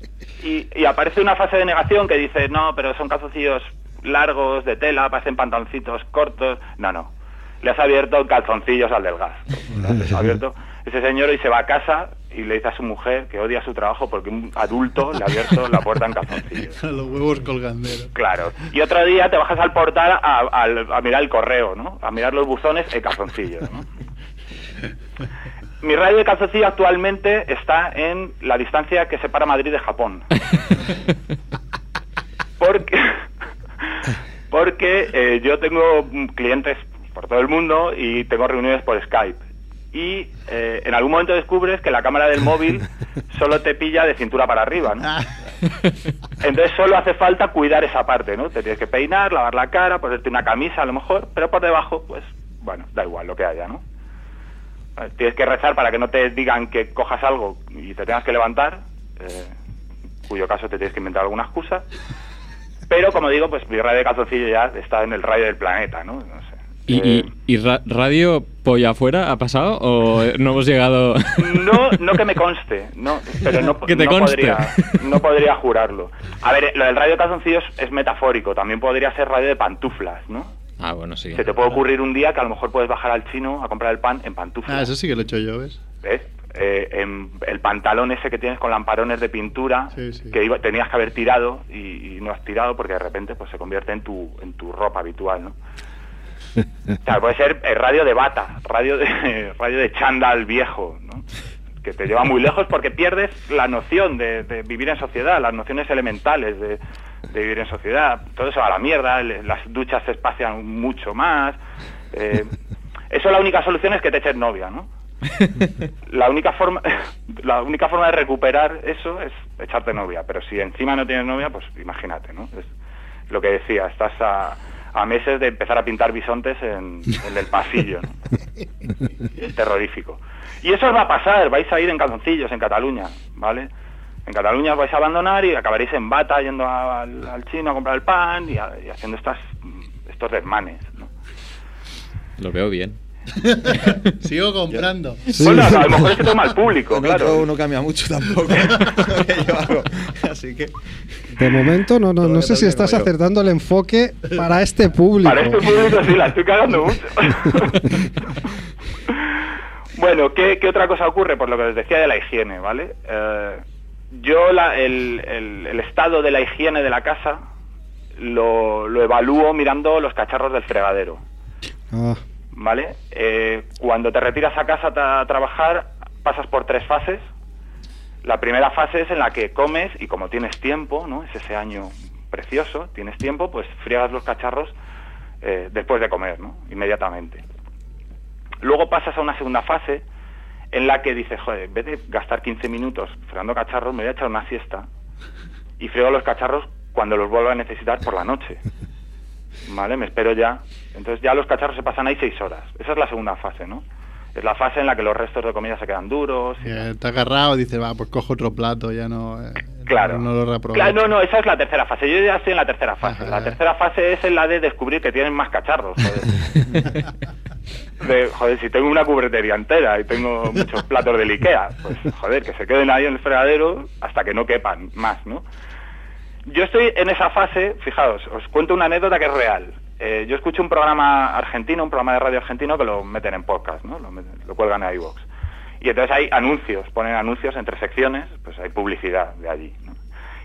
Y, y aparece una fase de negación que dice, no, pero son calzoncillos largos, de tela, parecen pantaloncitos cortos. No, no. Le has abierto calzoncillos al del gas. Le has abierto ese señor y se va a casa y le dice a su mujer que odia su trabajo porque un adulto le ha abierto la puerta en calzoncillos. Los huevos colganderos. Claro. Y otro día te bajas al portal a, mirar el correo, ¿no? A mirar los buzones en calzoncillos, ¿no? Mi radio de calzoncillo actualmente está en la distancia que separa Madrid de Japón. Porque, porque eh, yo tengo clientes por todo el mundo y tengo reuniones por Skype. Y eh, en algún momento descubres que la cámara del móvil solo te pilla de cintura para arriba, ¿no? Entonces solo hace falta cuidar esa parte, ¿no? Te tienes que peinar, lavar la cara, ponerte una camisa a lo mejor, pero por debajo, pues, bueno, da igual lo que haya, ¿no? Tienes que rezar para que no te digan que cojas algo y te tengas que levantar, eh, en cuyo caso te tienes que inventar alguna excusa. Pero como digo, pues mi radio de calzoncillo ya está en el radio del planeta, ¿no? No sé. ¿Y, Eh, y, y ra- radio polla afuera ha pasado o no hemos llegado? No, no que me conste, no, pero no, Que te no conste. podría, no podría jurarlo. A ver, lo del radio de calzoncillos es metafórico, también podría ser radio de pantuflas, ¿no? ah, bueno, sí. Se te puede ocurrir un día que a lo mejor puedes bajar al chino a comprar el pan en pantuflas. Ah, eso sí que lo he hecho yo, ¿ves? ¿Ves? Eh, en el pantalón ese que tienes con lamparones de pintura Sí, sí. que iba- tenías que haber tirado y, y no has tirado porque de repente pues se convierte en tu en tu ropa habitual, ¿no? Puede ser eh, radio de bata, radio de radio de chándal viejo, ¿no? Que te lleva muy lejos porque pierdes la noción de, vivir en sociedad, las nociones elementales de, vivir en sociedad. Todo eso va a la mierda, las duchas se espacian mucho más. eh, eso la única solución es que te eches novia, ¿no? la única forma la única forma de recuperar eso es echarte novia pero si encima no tienes novia pues imagínate no es lo que decía estás a, a meses de empezar a pintar bisontes en, en el pasillo ¿no? Es terrorífico y eso os va a pasar vais a ir en calzoncillos en Cataluña vale en Cataluña os vais a abandonar y acabaréis en bata yendo a- al, al chino a comprar el pan y, a- y haciendo estas estos desmanes ¿no? Lo veo bien. Sigo comprando. bueno a lo mejor es que toma el público Con claro otro no cambia mucho tampoco lo que yo hago. Así que. De momento no, no, no sé si estás yo. acertando el enfoque para este público. Para este público sí, la estoy cagando mucho. bueno, ¿qué, qué otra cosa ocurre? Por lo que les decía de la higiene, ¿vale? Eh, yo la- el, el- el estado de la higiene de la casa lo, lo evalúo mirando los cacharros del fregadero. Ah, ¿Vale? Eh, cuando te retiras a casa a trabajar, pasas por tres fases. La primera fase es en la que comes y como tienes tiempo, ¿no? Es ese año precioso, tienes tiempo, pues friegas los cacharros eh, después de comer, ¿no? Inmediatamente. Luego pasas a una segunda fase en la que dices, joder, en vez de gastar 15 minutos fregando cacharros, me voy a echar una siesta y friego los cacharros cuando los vuelva a necesitar por la noche. ¿Vale? Me espero ya. Entonces ya los cacharros se pasan ahí seis horas. Esa es la segunda fase, ¿no? Es la fase en la que los restos de comida se quedan duros. y Eh, Está agarrado, dice, va, pues cojo otro plato, ya no. eh, Claro. No lo reaprovecho. Claro, no, no, esa es la tercera fase. Yo ya estoy en la tercera fase. Ajá. La tercera fase es en la de descubrir que tienen más cacharros. Joder. De, joder, si tengo una cubretería entera y tengo muchos platos del Ikea, pues joder, que se queden ahí en el fregadero hasta que no quepan más, ¿no? Yo estoy en esa fase, fijaos, os cuento una anécdota que es real. Eh, yo escucho un programa argentino, un programa de radio argentino que lo meten en podcast, ¿no? Lo, meten- lo cuelgan en iVoox. Y entonces hay anuncios, ponen anuncios entre secciones, pues hay publicidad de allí.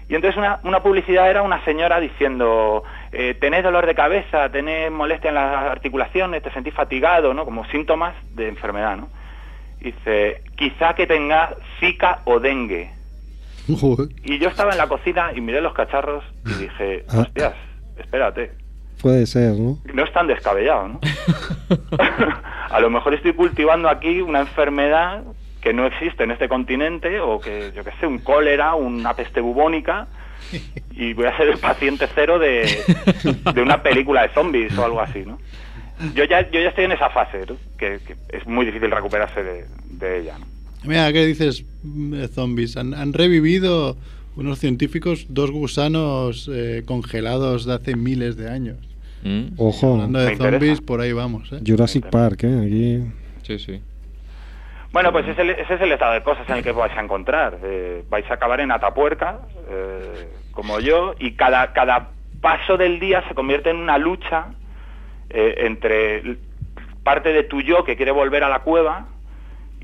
Y entonces una, una publicidad era una señora diciendo, eh, tenés dolor de cabeza, tenés molestia en las articulaciones, te sentís fatigado, ¿no? Como síntomas de enfermedad, ¿no? Dice, quizá que tengas zika o dengue. Joder, Y yo estaba en la cocina y miré los cacharros y dije, Ah. hostias, espérate, puede ser, ¿no? no es tan descabellado, ¿no? a lo mejor estoy cultivando aquí una enfermedad que no existe en este continente o que, yo qué sé, un cólera, una peste bubónica y voy a ser el paciente cero de, de una película de zombies o algo así, ¿no? Yo ya, yo ya estoy en esa fase, ¿no? que, que es muy difícil recuperarse de, de ella, ¿no? Mira, ¿qué dices mm, de zombies? Han, han revivido unos científicos dos gusanos eh, congelados de hace miles de años. Mm, Ojo, Hablando Me de interesa. zombies, por ahí vamos, ¿eh? Jurassic Park, ¿eh? Aquí. Sí, sí. Bueno, pues ese, ese es el estado de cosas en el que vais a encontrar. Eh, vais a acabar en Atapuerca, eh, como yo, y cada, cada paso del día se convierte en una lucha eh, entre parte de tu yo que quiere volver a la cueva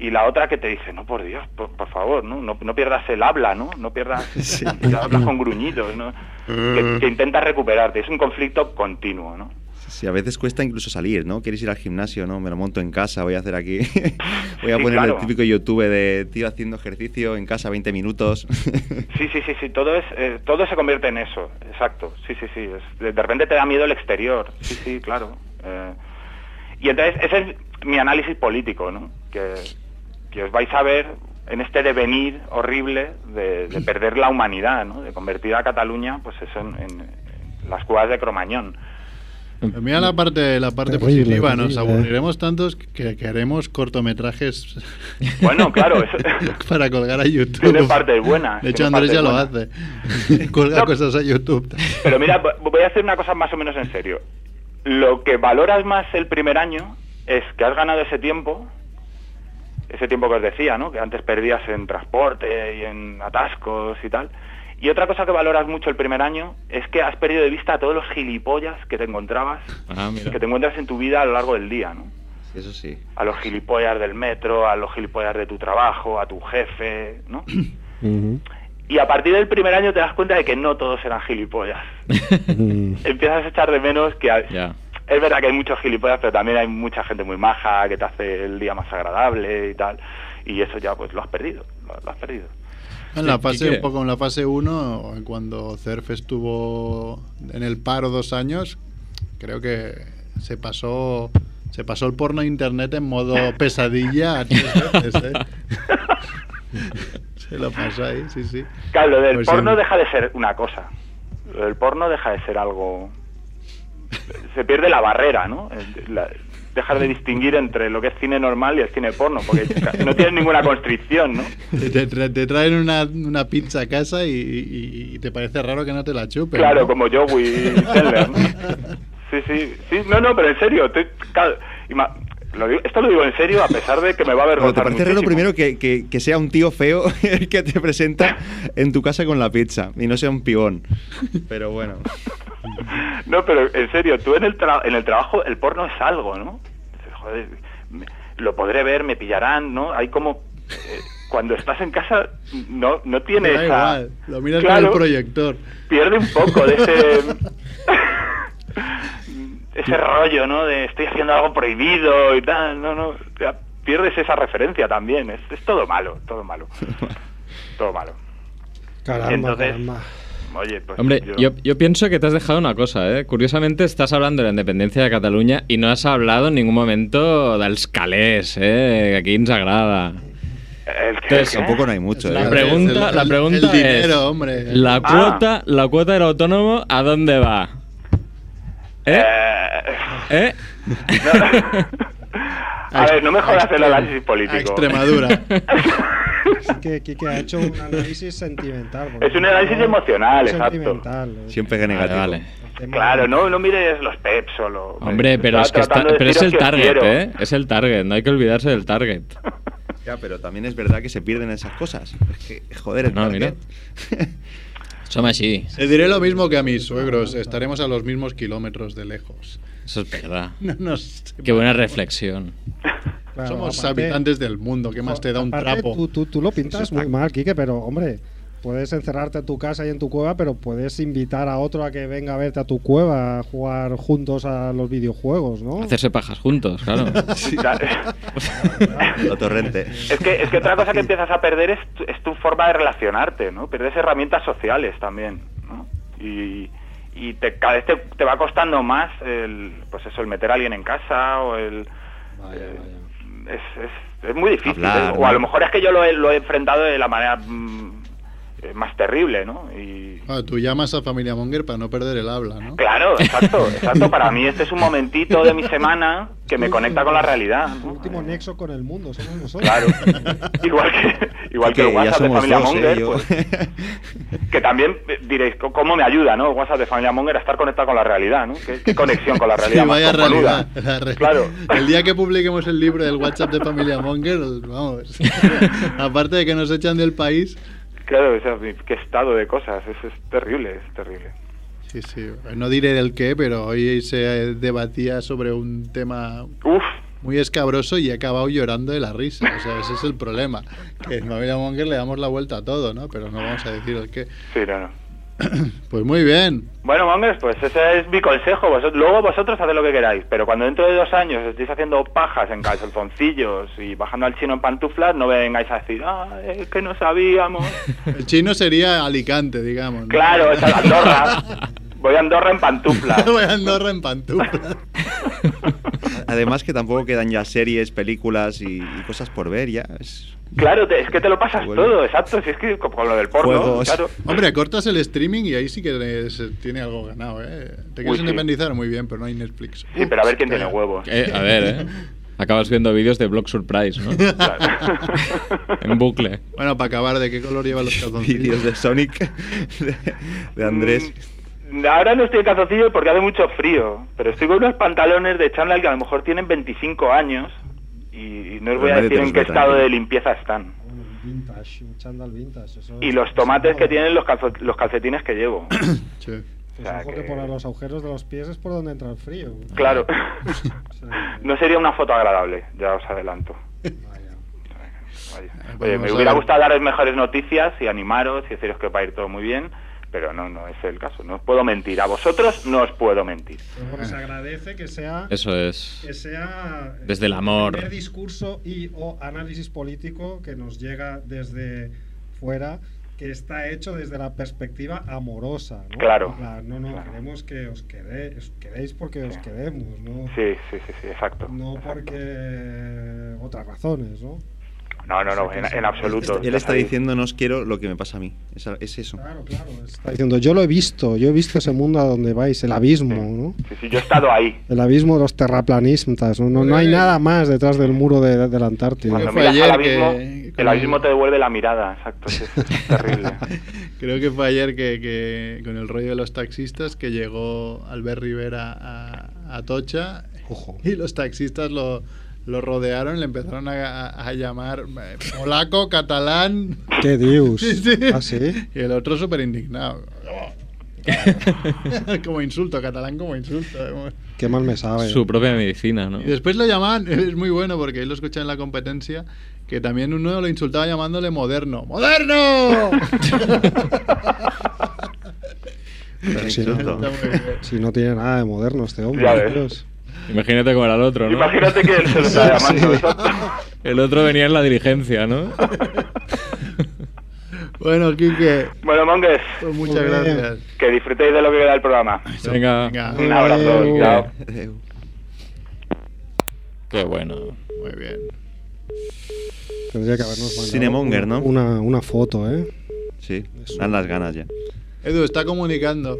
y la otra que te dice, no, por Dios, por, por favor, ¿no? No, no pierdas el habla, ¿no? No pierdas... Sí. ya hablas con gruñidos, ¿no? Que, que intentas recuperarte. Es un conflicto continuo, ¿no? Sí, a veces cuesta incluso salir, ¿no? Quieres ir al gimnasio, ¿no? Me lo monto en casa, voy a hacer aquí. voy a Sí, poner claro. el típico YouTube de tío haciendo ejercicio en casa 20 minutos. Sí, sí, sí, sí, todo es, eh, todo se convierte en eso, exacto, sí, sí, sí, es- de, de repente te da miedo el exterior, sí, sí, claro. eh, y entonces ese es mi análisis político, ¿no? Que, que os vais a ver en este devenir horrible de, de perder la humanidad, ¿no? De convertir a Cataluña, pues eso, en, en- en las cuevas de Cromañón. Mira la parte, la parte Terrible, positiva, nos terrible. aburriremos tantos que, que haremos cortometrajes Bueno, claro, eso para colgar a YouTube. tiene partes buenas. De hecho, Andrés ya lo hace. Colga No. cosas a YouTube. Pero mira, vo- voy a hacer una cosa más o menos en serio. Lo que valoras más el primer año es que has ganado ese tiempo, ese tiempo que os decía, ¿no? Que antes perdías en transporte y en atascos y tal. Y otra cosa que valoras mucho el primer año es que has perdido de vista a todos los gilipollas que te encontrabas, Ah, que te encuentras en tu vida a lo largo del día, ¿no? Eso sí. A los gilipollas del metro, a los gilipollas de tu trabajo, a tu jefe, ¿no? Y a partir del primer año te das cuenta de que no todos eran gilipollas. Empiezas a echar de menos que hay- Ya. Es verdad que hay muchos gilipollas, pero también hay mucha gente muy maja que te hace el día más agradable y tal. Y eso ya pues lo has perdido, lo, lo has perdido. En la fase, un poco en la fase 1, cuando CERF estuvo en el paro dos años, creo que se pasó se pasó el porno a internet en modo pesadilla veces, ¿eh? Se lo pasó ahí, sí, sí. Claro, lo del Pues porno deja de ser una cosa. Lo del porno deja de ser algo... Se pierde la barrera, ¿no? El- la- dejar de distinguir entre lo que es cine normal y el cine porno, porque no tienes ninguna constricción, ¿no? Te, te- te traen una, una pizza a casa y, y- y te parece raro que no te la chupen. Claro, ¿no? como Joey Chandler, ¿no? Sí, sí, sí, no, no, pero en serio, te- claro, ima- lo digo- esto lo digo en serio a pesar de que me va a Bueno, te avergonzar parece raro muchísimo. primero que, que- que sea un tío feo el que te presenta en tu casa con la pizza y no sea un pibón. Pero bueno. No, pero en serio, tú en el, tra- en el trabajo el porno es algo, ¿no? Dices, Joder, me- lo podré ver, me pillarán, ¿no? Hay como... eh, cuando estás en casa no, no Te tiene da esa... igual, lo miras Claro. con el proyector. Pierde un poco de ese... ese rollo, ¿no? De estoy haciendo algo prohibido y tal, no, no, ya pierdes esa referencia también, es, es todo malo, todo malo, todo malo. Caramba, Entonces, caramba. Oye, pues Hombre, yo- yo, yo pienso que te has dejado una cosa, ¿eh? Curiosamente estás hablando de la independencia de Cataluña y no has hablado en ningún momento dels calés, ¿eh? Que aquí ens agrada. el que- Entonces, ¿qué? Tampoco no hay mucho. La ¿eh? pregunta, el- la pregunta el dinero, es, hombre. La Ah. cuota, la cuota del autónomo, ¿a dónde va? ¿Eh? Eh, ¿Eh? A ver, no me jodas el análisis a político. Extremadura. Es que Kike ha hecho un análisis sentimental. Es un análisis no- emocional, exacto. sentimental, eh. Siempre que Vale, negativo. vale. Tema- Claro, no, no mires los peps solo. Hombre, pero es que está, pero es el target. ¿eh? Es el target, no hay que olvidarse del target. Ya, pero también es verdad que se pierden esas cosas. Es que, joder, el No, target. Som així. Le diré lo mismo que a mis suegros. Estaremos a los mismos kilómetros de lejos. Eso es verdad. No nos Qué buena reflexión. Claro, Somos aparte- habitantes del mundo. ¿Qué más te da un aparte, trapo? Tú, tú, tú lo pintas muy mal, Kike, pero hombre, puedes encerrarte en tu casa y en tu cueva, pero puedes invitar a otro a que venga a verte a tu cueva a jugar juntos a los videojuegos, ¿no? Hacerse pajas juntos, claro. Ya- Lo torrente. Es que, es que otra cosa que empiezas a perder es tu, es tu forma de relacionarte, ¿no? Pierdes herramientas sociales también, ¿no? Y, y te, cada vez te, te va costando más el, pues eso, el meter a alguien en casa o el... eh, Es, es, es muy difícil, Hablar, ¿eh? O a lo mejor es que yo lo he, lo he enfrentado de la manera mm, eh, más terrible, ¿no? Y, Ah, tú llamas a Familia Monger para no perder el habla, ¿no? Claro, exacto, exacto. Para mí este es un momentito de mi semana que me conecta con la realidad. El ¿no? último nexo con el mundo, somos nosotros. Claro. Igual que, igual que el WhatsApp de somos Familia dos, ¿eh? Monger, Yo- pues, que también eh, diréis, ¿cómo- ¿cómo me ayuda, no? El WhatsApp de Familia Monger a estar conectado con la realidad, ¿no? ¿Qué, qué conexión con la Sí, realidad? más vaya realidad. la re- Claro. El día que publiquemos el libro del WhatsApp de Familia Monger, vamos. Aparte de que nos echan del país. Claro, o sea, qué estado de cosas, es, es terrible, es terrible. Sí, sí. No diré del qué, pero hoy se debatía sobre un tema Uf, muy escabroso y he acabado llorando de la risa. O sea, ese es el problema. Que en Familia Monger le damos la vuelta a todo, ¿no? Pero no vamos a decir el qué. sí, no, no. Pues muy bien. Bueno, Mongers, pues ese es mi consejo. Vosot- luego vosotros haced lo que queráis, pero cuando dentro de dos años estéis haciendo pajas en calzoncillos y bajando al chino en pantuflas, no vengáis a decir, ah, es que no sabíamos. El chino sería Alicante, digamos. ¿no? claro, es Andorra. Voy a Andorra en pantuflas. Voy a Andorra en pantuflas. Además que tampoco quedan ya series, películas y, y cosas por ver ya. Es- Claro, te- es que te lo pasas Bueno. todo, exacto. Si es que con, lo del porno, Juegos. claro. Hombre, cortas el streaming y ahí sí que se tiene algo ganado, ¿eh? Te quieres sí. independizar muy bien, pero no hay Netflix. Sí, pero a ver quién Calla. tiene huevos. Eh, a ver, ¿eh? Acabas viendo vídeos de Blog Surprise, ¿no? Claro. En bucle. Bueno, para acabar, ¿de qué color lleva los calzoncillos? Vídeos de Sonic, de, de Andrés. Mm, Ahora no estoy en calzoncillos porque hace mucho frío, pero estoy con unos pantalones de chándal que a lo mejor tienen 25 años y, y no os voy a decir en qué estado de limpieza están. Vintage, un chándal vintage. Eso Y es- los tomates que tienen los, calzo- los calcetines que llevo. Sí. O sea, que que- por los agujeros de los pies es por donde entra el frío. Claro. O sea, No sería una foto agradable, ya os adelanto. vaya. Vaya. Oye, podemos me hubiera gustado daros mejores noticias y animaros y deciros que va a ir todo muy bien, pero no, no es el caso. No os puedo mentir. A vosotros no os puedo mentir. Bueno, se agradece que sea Eso es. que sea Desde el amor. primer discurso y o análisis político que nos llega desde fuera que está hecho desde la perspectiva amorosa ¿no? Claro. Plan, no no Claro. queremos que os quedéis, os quedéis porque os queremos no Sí, sí, sí, sí, exacto. no exacto. porque otras razones no No, no, no, en, en absoluto. Él Estás está diciendo, no os quiero lo que me pasa a mí. Es, es eso. claro claro está diciendo yo lo he visto yo he visto ese mundo a donde vais el abismo no Sí, sí, yo he estado ahí. el abismo de los terraplanistas no, no, no hay nada más detrás del muro de, de la Antártida Creo Cuando que fue miras al ayer abismo, que- el con abismo el- te devuelve la mirada, exacto. Es, es terrible. Creo que fue ayer que, que con el rollo de los taxistas que llegó Albert Rivera a, a Tocha Ojo. y los taxistas lo, lo rodearon, le empezaron a, a- a llamar polaco, catalán. qué dios Sí, sí. ¿Ah, sí? Y el otro súper indignado. como insulto, catalán como insulto. qué mal me sabe Su propia medicina, ¿no? Y después lo llaman, es muy bueno porque ahí lo escuché en la competencia, que también uno lo insultaba llamándole moderno. ¡Moderno! Si, no, Insulto. si no tiene nada de moderno este hombre. Ya. Imagínate cómo era el otro, ¿no? Imagínate que él se lo está llamando. El otro venía en la diligencia, ¿no? Bueno, Quique, Bueno, Mongues, pues muchas gracias. que disfrutéis de lo que queda del programa. Venga. Venga, Un abrazo. Adeu. Chao. Qué bueno. muy bien. Tendría que habernos mandado Cinemonger, ¿no? Una, una foto, ¿eh? Sí, dan las ganas ya. Edu, está comunicando.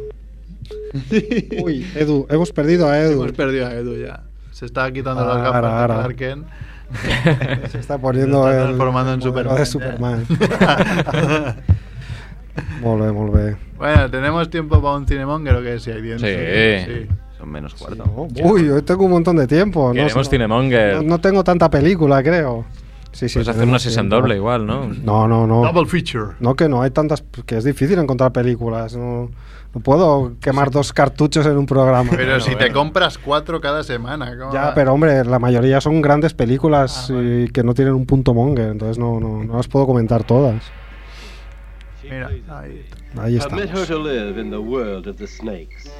Uy, Edu, hemos perdido a Edu. Hemos perdido a Edu ya. Se está quitando las Ara, gafas de. Clark Kent. Se está poniendo Se está el transformando en modelo de Superman. Superman. molt bé, molt bé. Bueno, ¿tenemos tiempo para un cinemonger o qué? Si hay tiempo. Sí. Son menos cuarto. Oh, Uy, hoy tengo un montón de tiempo. No, Queremos no- Cinemonger. no, no tengo tanta película, creo. Sí, sí. Puedes hacer una sesión tiempo. doble igual, ¿no? No, no, no. Double feature. No, que no hay tantas. Que es difícil encontrar películas. No, no puedo quemar dos cartuchos en un programa. Pero si te bueno. compras cuatro cada semana. ¿cómo Ya, va? pero hombre, la mayoría son grandes películas Ah, y que no tienen un punto monger, entonces no, no, no las puedo comentar todas. Mira, ahí. Ahí snakes.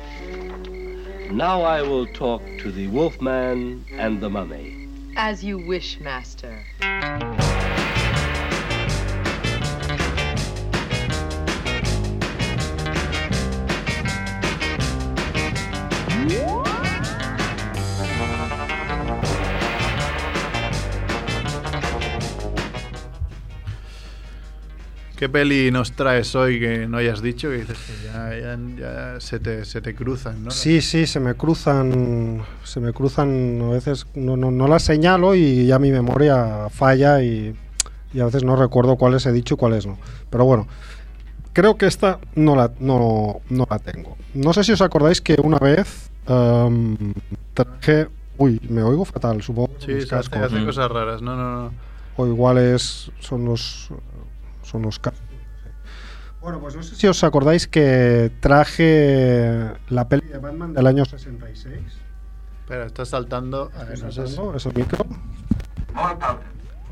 Now I will talk to the wolfman and the mummy. As you wish, master. ¿Qué peli nos traes hoy que no hayas dicho? Que dices que ya, se, te, se te cruzan, ¿no? Sí, sí, se me cruzan, se me cruzan a veces, no, no, no las señalo y ya mi memoria falla y, y a veces no recuerdo cuáles he dicho y cuáles no. Pero bueno, creo que esta no la, no, no la tengo. No sé si os acordáis que una vez em, traje... Uy, me oigo fatal, supongo. que Sí, mis se hace, cascos. hace Mm. cosas raras. No, no, no. o igual es, son los son los ca- bueno pues no sé si os acordáis que traje la peli de Batman del año 66 Espera, estás saltando. A ver, no sé si- ¿Es el micro?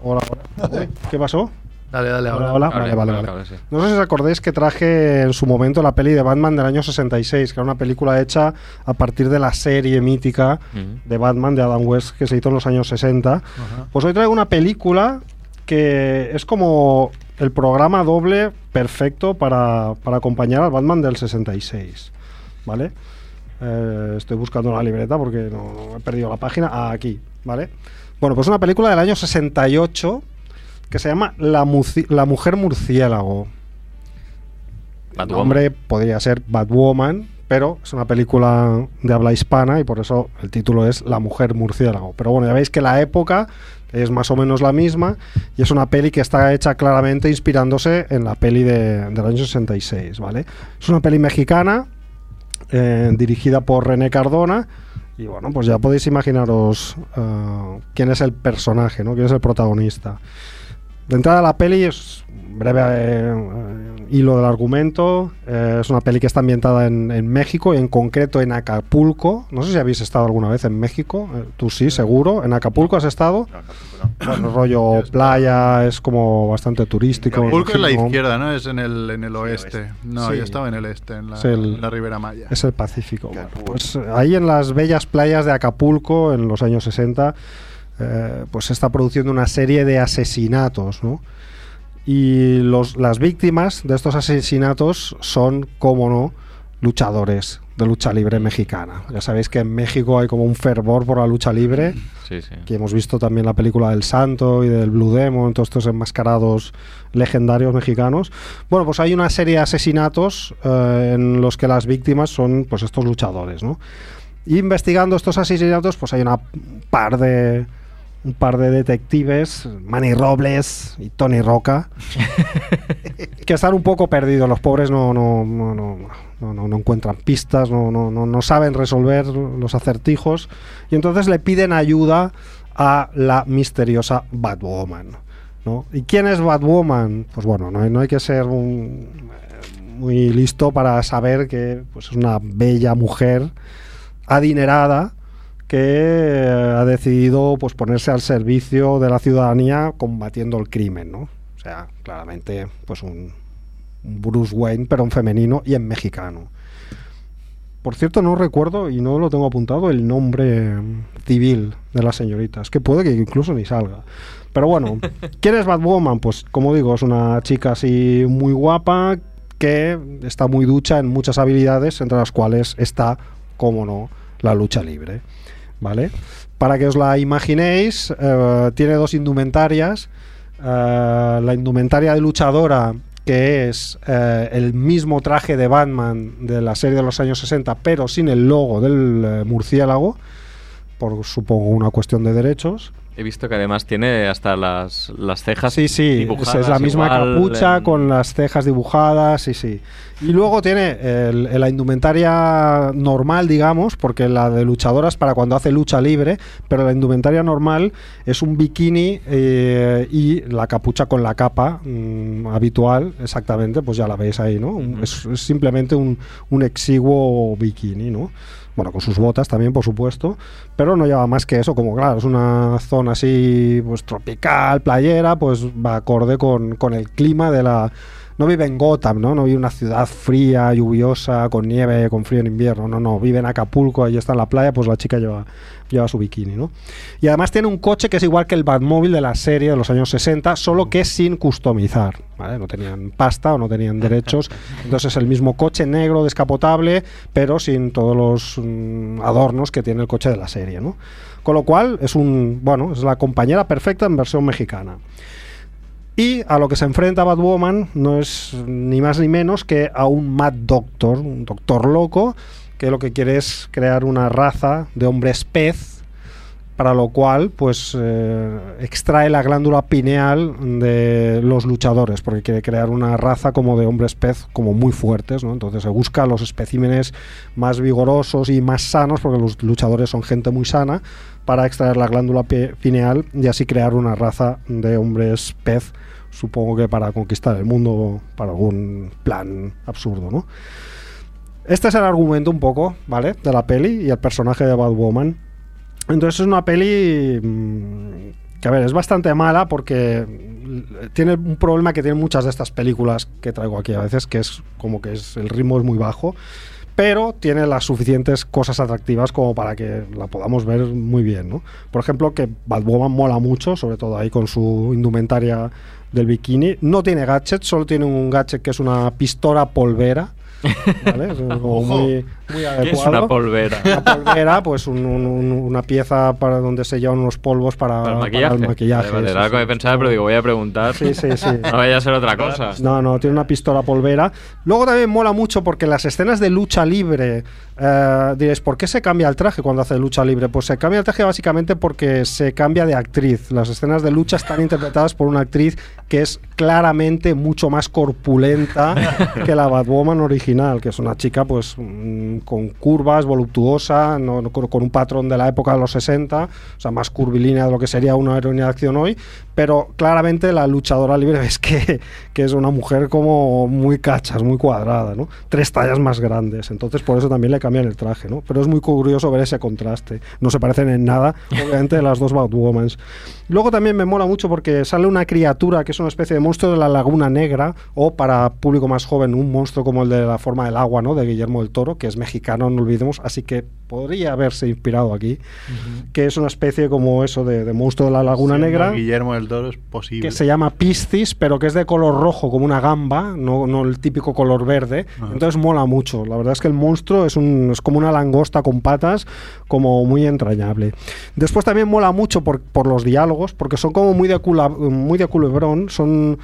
Hola, hola. ¿Qué pasó? Dale, dale, ahora. Hola, Vale, vale, vale. cable, sí. No sé si os acordáis que traje en su momento la peli de Batman del año 66, que era una película hecha a partir de la serie mítica de Batman de Adam West que se hizo en los años 60. Ajá. Pues hoy traigo una película que es como el programa doble perfecto para, para acompañar al Batman del 66. ¿Vale? Eh, estoy buscando la libreta porque no, no he perdido la página. Ah, aquí, ¿vale? Bueno, pues una película del año 68 que se llama La, Muci- La Mujer Murciélago. El Batwoman. nombre podría ser Batwoman, pero es una película de habla hispana y por eso el título es La Mujer Murciélago. Pero bueno, ya veis que la época es más o menos la misma y es una peli que está hecha claramente inspirándose en la peli de- del año 66, ¿vale? Es una peli mexicana eh, dirigida por René Cardona y bueno, pues ya podéis imaginaros eh, quién es el personaje, ¿no? Quién es el protagonista. De entrada la peli es un breve eh, hilo del argumento. eh, es una peli que está ambientada en, en México y en concreto en Acapulco. No sé si habéis estado alguna vez en México. eh, tú sí, seguro. ¿En Acapulco has estado? No, Acapulco no. Bueno, rollo playa, es como bastante turístico. Acapulco es la izquierda, ¿no? Es en el, en el oeste. oeste. No, Sí. yo estaba en el este, en la, Es el- en la Ribera Maya. Es el Pacífico. Claro. Bueno, pues eh, ahí en las bellas playas de Acapulco, en los años 60, eh, pues se está produciendo una serie de asesinatos, ¿no? Y los, las víctimas de estos asesinatos son, como no, luchadores de lucha libre mexicana. Ya sabéis que en México hay como un fervor por la lucha libre. Sí, sí. Aquí hemos visto también la película del Santo y del Blue Demon, todos estos enmascarados legendarios mexicanos. Bueno, pues hay una serie de asesinatos eh, en los que las víctimas son pues estos luchadores, ¿no? Y investigando estos asesinatos, pues hay una un par de un par de detectives, Manny Robles y Tony Roca, que están un poco perdidos. Los pobres no, no, no, no, no, encuentran pistas, no, no, no, no saben resolver los acertijos y entonces le piden ayuda a la misteriosa Batwoman. ¿no? ¿Y quién es Batwoman? Pues bueno, no hay, no hay que ser un- muy listo para saber que pues, es una bella mujer adinerada que eh, ha decidido pues ponerse al servicio de la ciudadanía combatiendo el crimen, ¿no? O sea, claramente pues un, Bruce Wayne, pero en femenino y en mexicano. Por cierto, no recuerdo y no lo tengo apuntado el nombre civil de la señorita. Es que puede que incluso ni salga. Pero bueno, ¿quién es Batwoman? Pues como digo, es una chica así muy guapa que está muy ducha en muchas habilidades, entre las cuales está, como no, la lucha libre. ¿Vale? Para que os la imaginéis, eh, tiene dos indumentarias. Eh, la indumentaria de luchadora que es eh, el mismo traje de Batman de la serie de los años 60, pero sin el logo del murciélago, por supongo una cuestión de derechos. He visto que además tiene hasta las, las cejas Sí, sí, es, dibujadas es la misma igual capucha en- con las cejas dibujadas, sí, sí. Y luego tiene el- el- la indumentaria normal, digamos, porque la de luchadora es para cuando hace lucha libre, pero la indumentaria normal es un bikini eh, y la capucha con la capa mm, habitual, exactamente, pues ya la veis ahí, ¿no? Es, es simplemente un, un exiguo bikini, ¿no? Bueno, con sus botas también, por supuesto, pero no lleva más que eso, como claro, es una zona así, pues tropical, playera, pues va acorde con, con el clima de la... No vive en Gotham, ¿no? No vive en una ciudad fría, lluviosa, con nieve, con frío en invierno, no, no, vive en Acapulco, ahí está en la playa, pues la chica lleva, lleva su bikini, ¿no? Y además tiene un coche que es igual que el Batmóvil de la serie de los años 60, solo que sin customizar, ¿vale? No tenían pasta o no tenían derechos, entonces es el mismo coche negro descapotable, pero sin todos los mm, adornos que tiene el coche de la serie, ¿no? Con lo cual es un, bueno, es la compañera perfecta en versión mexicana. Y a lo que se enfrenta Batwoman no es ni más ni menos que a un Mad Doctor, un doctor loco, que lo que quiere es crear una raza de hombres pez, para lo cual pues eh, extrae la glándula pineal de los luchadores, porque quiere crear una raza como de hombres pez como muy fuertes, ¿no? Entonces se busca los especímenes más vigorosos y más sanos, porque los luchadores son gente muy sana, para extraer la glándula pi- pineal y así crear una raza de hombres pez, supongo que para conquistar el mundo, para algún plan absurdo, ¿no? Este es el argumento un poco, ¿vale? De la peli y el personaje de Batwoman. Entonces es una peli mm, que, a ver, es bastante mala porque mm, tiene un problema que tienen muchas de estas películas que traigo aquí a veces, que es como que el ritmo es muy bajo, pero tiene las suficientes cosas atractivas como para que la podamos ver muy bien, ¿no? Por ejemplo, que Batwoman mola mucho, sobre todo ahí con su indumentaria del bikini. No tiene gadget, solo tiene un gadget que es una pistola polvera. ¿Vale? Es como Ojo. Muy, muy ¿Qué es una polvera? Una polvera, pues un- un- un- una pieza para donde se llevan unos polvos para, ¿Para el para maquillaje? el maquillaje, Vale, vale, era algo sí. que pensaba, pero digo, voy a preguntar. Sí, sí, sí. No vaya a ser otra cosa. No, no, tiene una pistola polvera. Luego también mola mucho porque las escenas de lucha libre, eh, diréis, ¿por qué se cambia el traje cuando hace lucha libre? Pues se cambia el traje básicamente porque se cambia de actriz. Las escenas de lucha están interpretadas por una actriz que es claramente mucho más corpulenta que la Batwoman original, que es una chica pues mm, con curvas, voluptuosa, no- con, un patrón de la época de los 60, o sea, más curvilínea de lo que sería una heroína de acción hoy, pero claramente la luchadora libre ves que, que es una mujer como muy cachas, muy cuadrada, ¿no? Tres tallas más grandes, entonces por eso también le cambian el traje, ¿no? Pero es muy curioso ver ese contraste. No se parecen en nada, obviamente, las dos Batwomans. Luego también me mola mucho porque sale una criatura que es una especie de monstruo de la Laguna Negra, o para público más joven, un monstruo como el de la forma del agua, ¿no? De Guillermo del Toro, que es mexicano, no olvidemos, así que podría haberse inspirado aquí, que es una especie como eso de, de monstruo de la Laguna Siendo Negra Guillermo del Posible. que se llama Piscis, pero que es de color rojo, como una gamba, no, no el típico color verde. Ajá. Entonces mola mucho. La verdad es que el monstruo es, un, es como una langosta con patas, como muy entrañable. Después también mola mucho por, por los diálogos, porque son como muy de, cula- muy de culebrón, son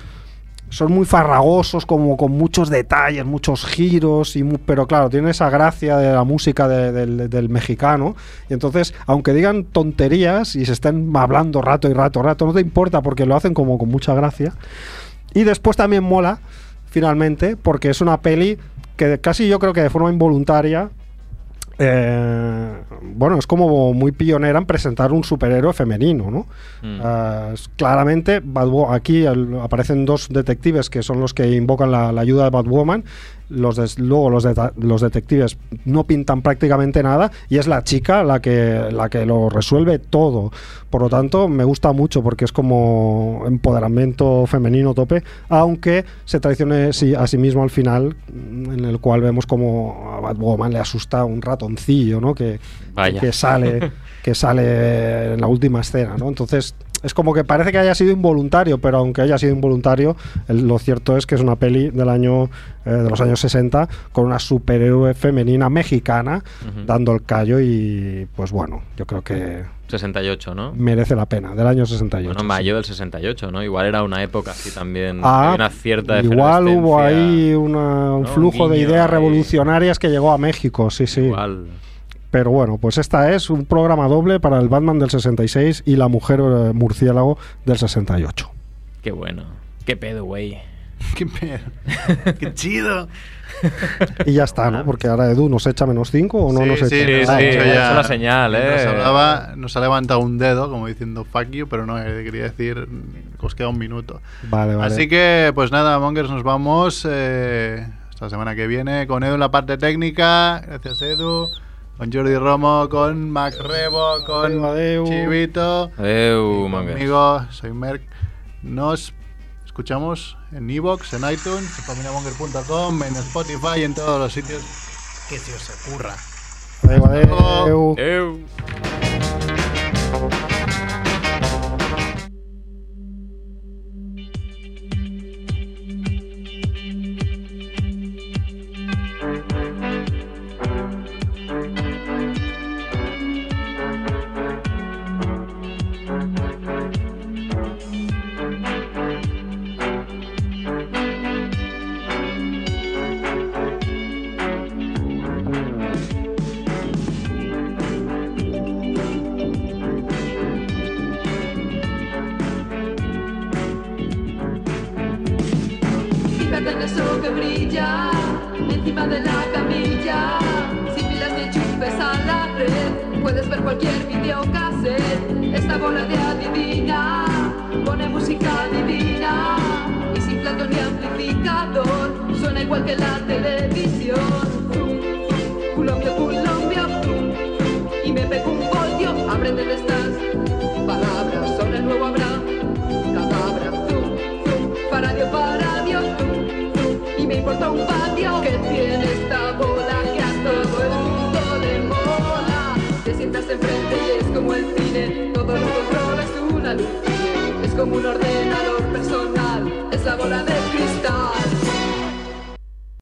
son muy farragosos, como con muchos detalles, muchos giros, y mu- pero claro, tiene esa gracia de la música de- del, del mexicano. Y entonces, aunque digan tonterías y se estén hablando rato y rato, rato, no te importa porque lo hacen como con mucha gracia. Y después también mola, finalmente, porque es una peli que casi yo creo que de forma involuntaria eh, bueno, es como muy pionera en presentar un superhéroe femenino, ¿no? Mm. Ah, claramente, Batwo- aquí el- aparecen dos detectives que son los que invocan la, la ayuda de Batwoman. Los des- luego los, los detectives no pintan prácticamente nada y es la chica la que, la que lo resuelve todo. Por lo tanto, me gusta mucho porque es como empoderamiento femenino tope, aunque se traicione a sí mismo al final, en el cual vemos como a Batwoman le asusta un ratoncillo, ¿no? Que, Vaya. que sale que sale en la última escena, ¿no? Entonces es como que parece que haya sido involuntario, pero aunque haya sido involuntario, el- lo cierto es que es una peli del año eh, de los años 60 con una superhéroe femenina mexicana dando el callo y pues bueno, yo creo que 68, ¿no? merece la pena, del año 68. Bueno, sí. mayo del 68, ¿no? Igual era una época así también. Ah, una cierta igual hubo ahí una- un ¿no? flujo Un de ideas revolucionarias que llegó a México, sí, sí. Igual. Pero bueno, pues esta es un programa doble para el Batman del 66 y la mujer eh, murciélago del 68. Qué bueno. Qué pedo, güey. Qué pedo. Qué chido. Y ya está, ¿no? Porque ahora Edu nos echa menos 5 o no Sí, nos sí, echa. nos Ah, ha dicho vale. ya- es la señal, ¿eh? Nos, hablaba, nos ha levantado un dedo, como diciendo fuck you, pero no, eh, quería decir os queda un minuto. Vale, vale. Así que, pues nada, Mongers, nos vamos eh, esta semana que viene con Edu en la parte técnica. Gracias, Edu. Con Jordi Romo, con Mac Rebo, con Adeu. Chivito. Adeu, conmigo, soy Merck. Nos escuchamos en Evox, en iTunes, en familiamonger.com, en Spotify y en todos los sitios que se os ocurra. Adeu, adeu. Adeu. Fíjate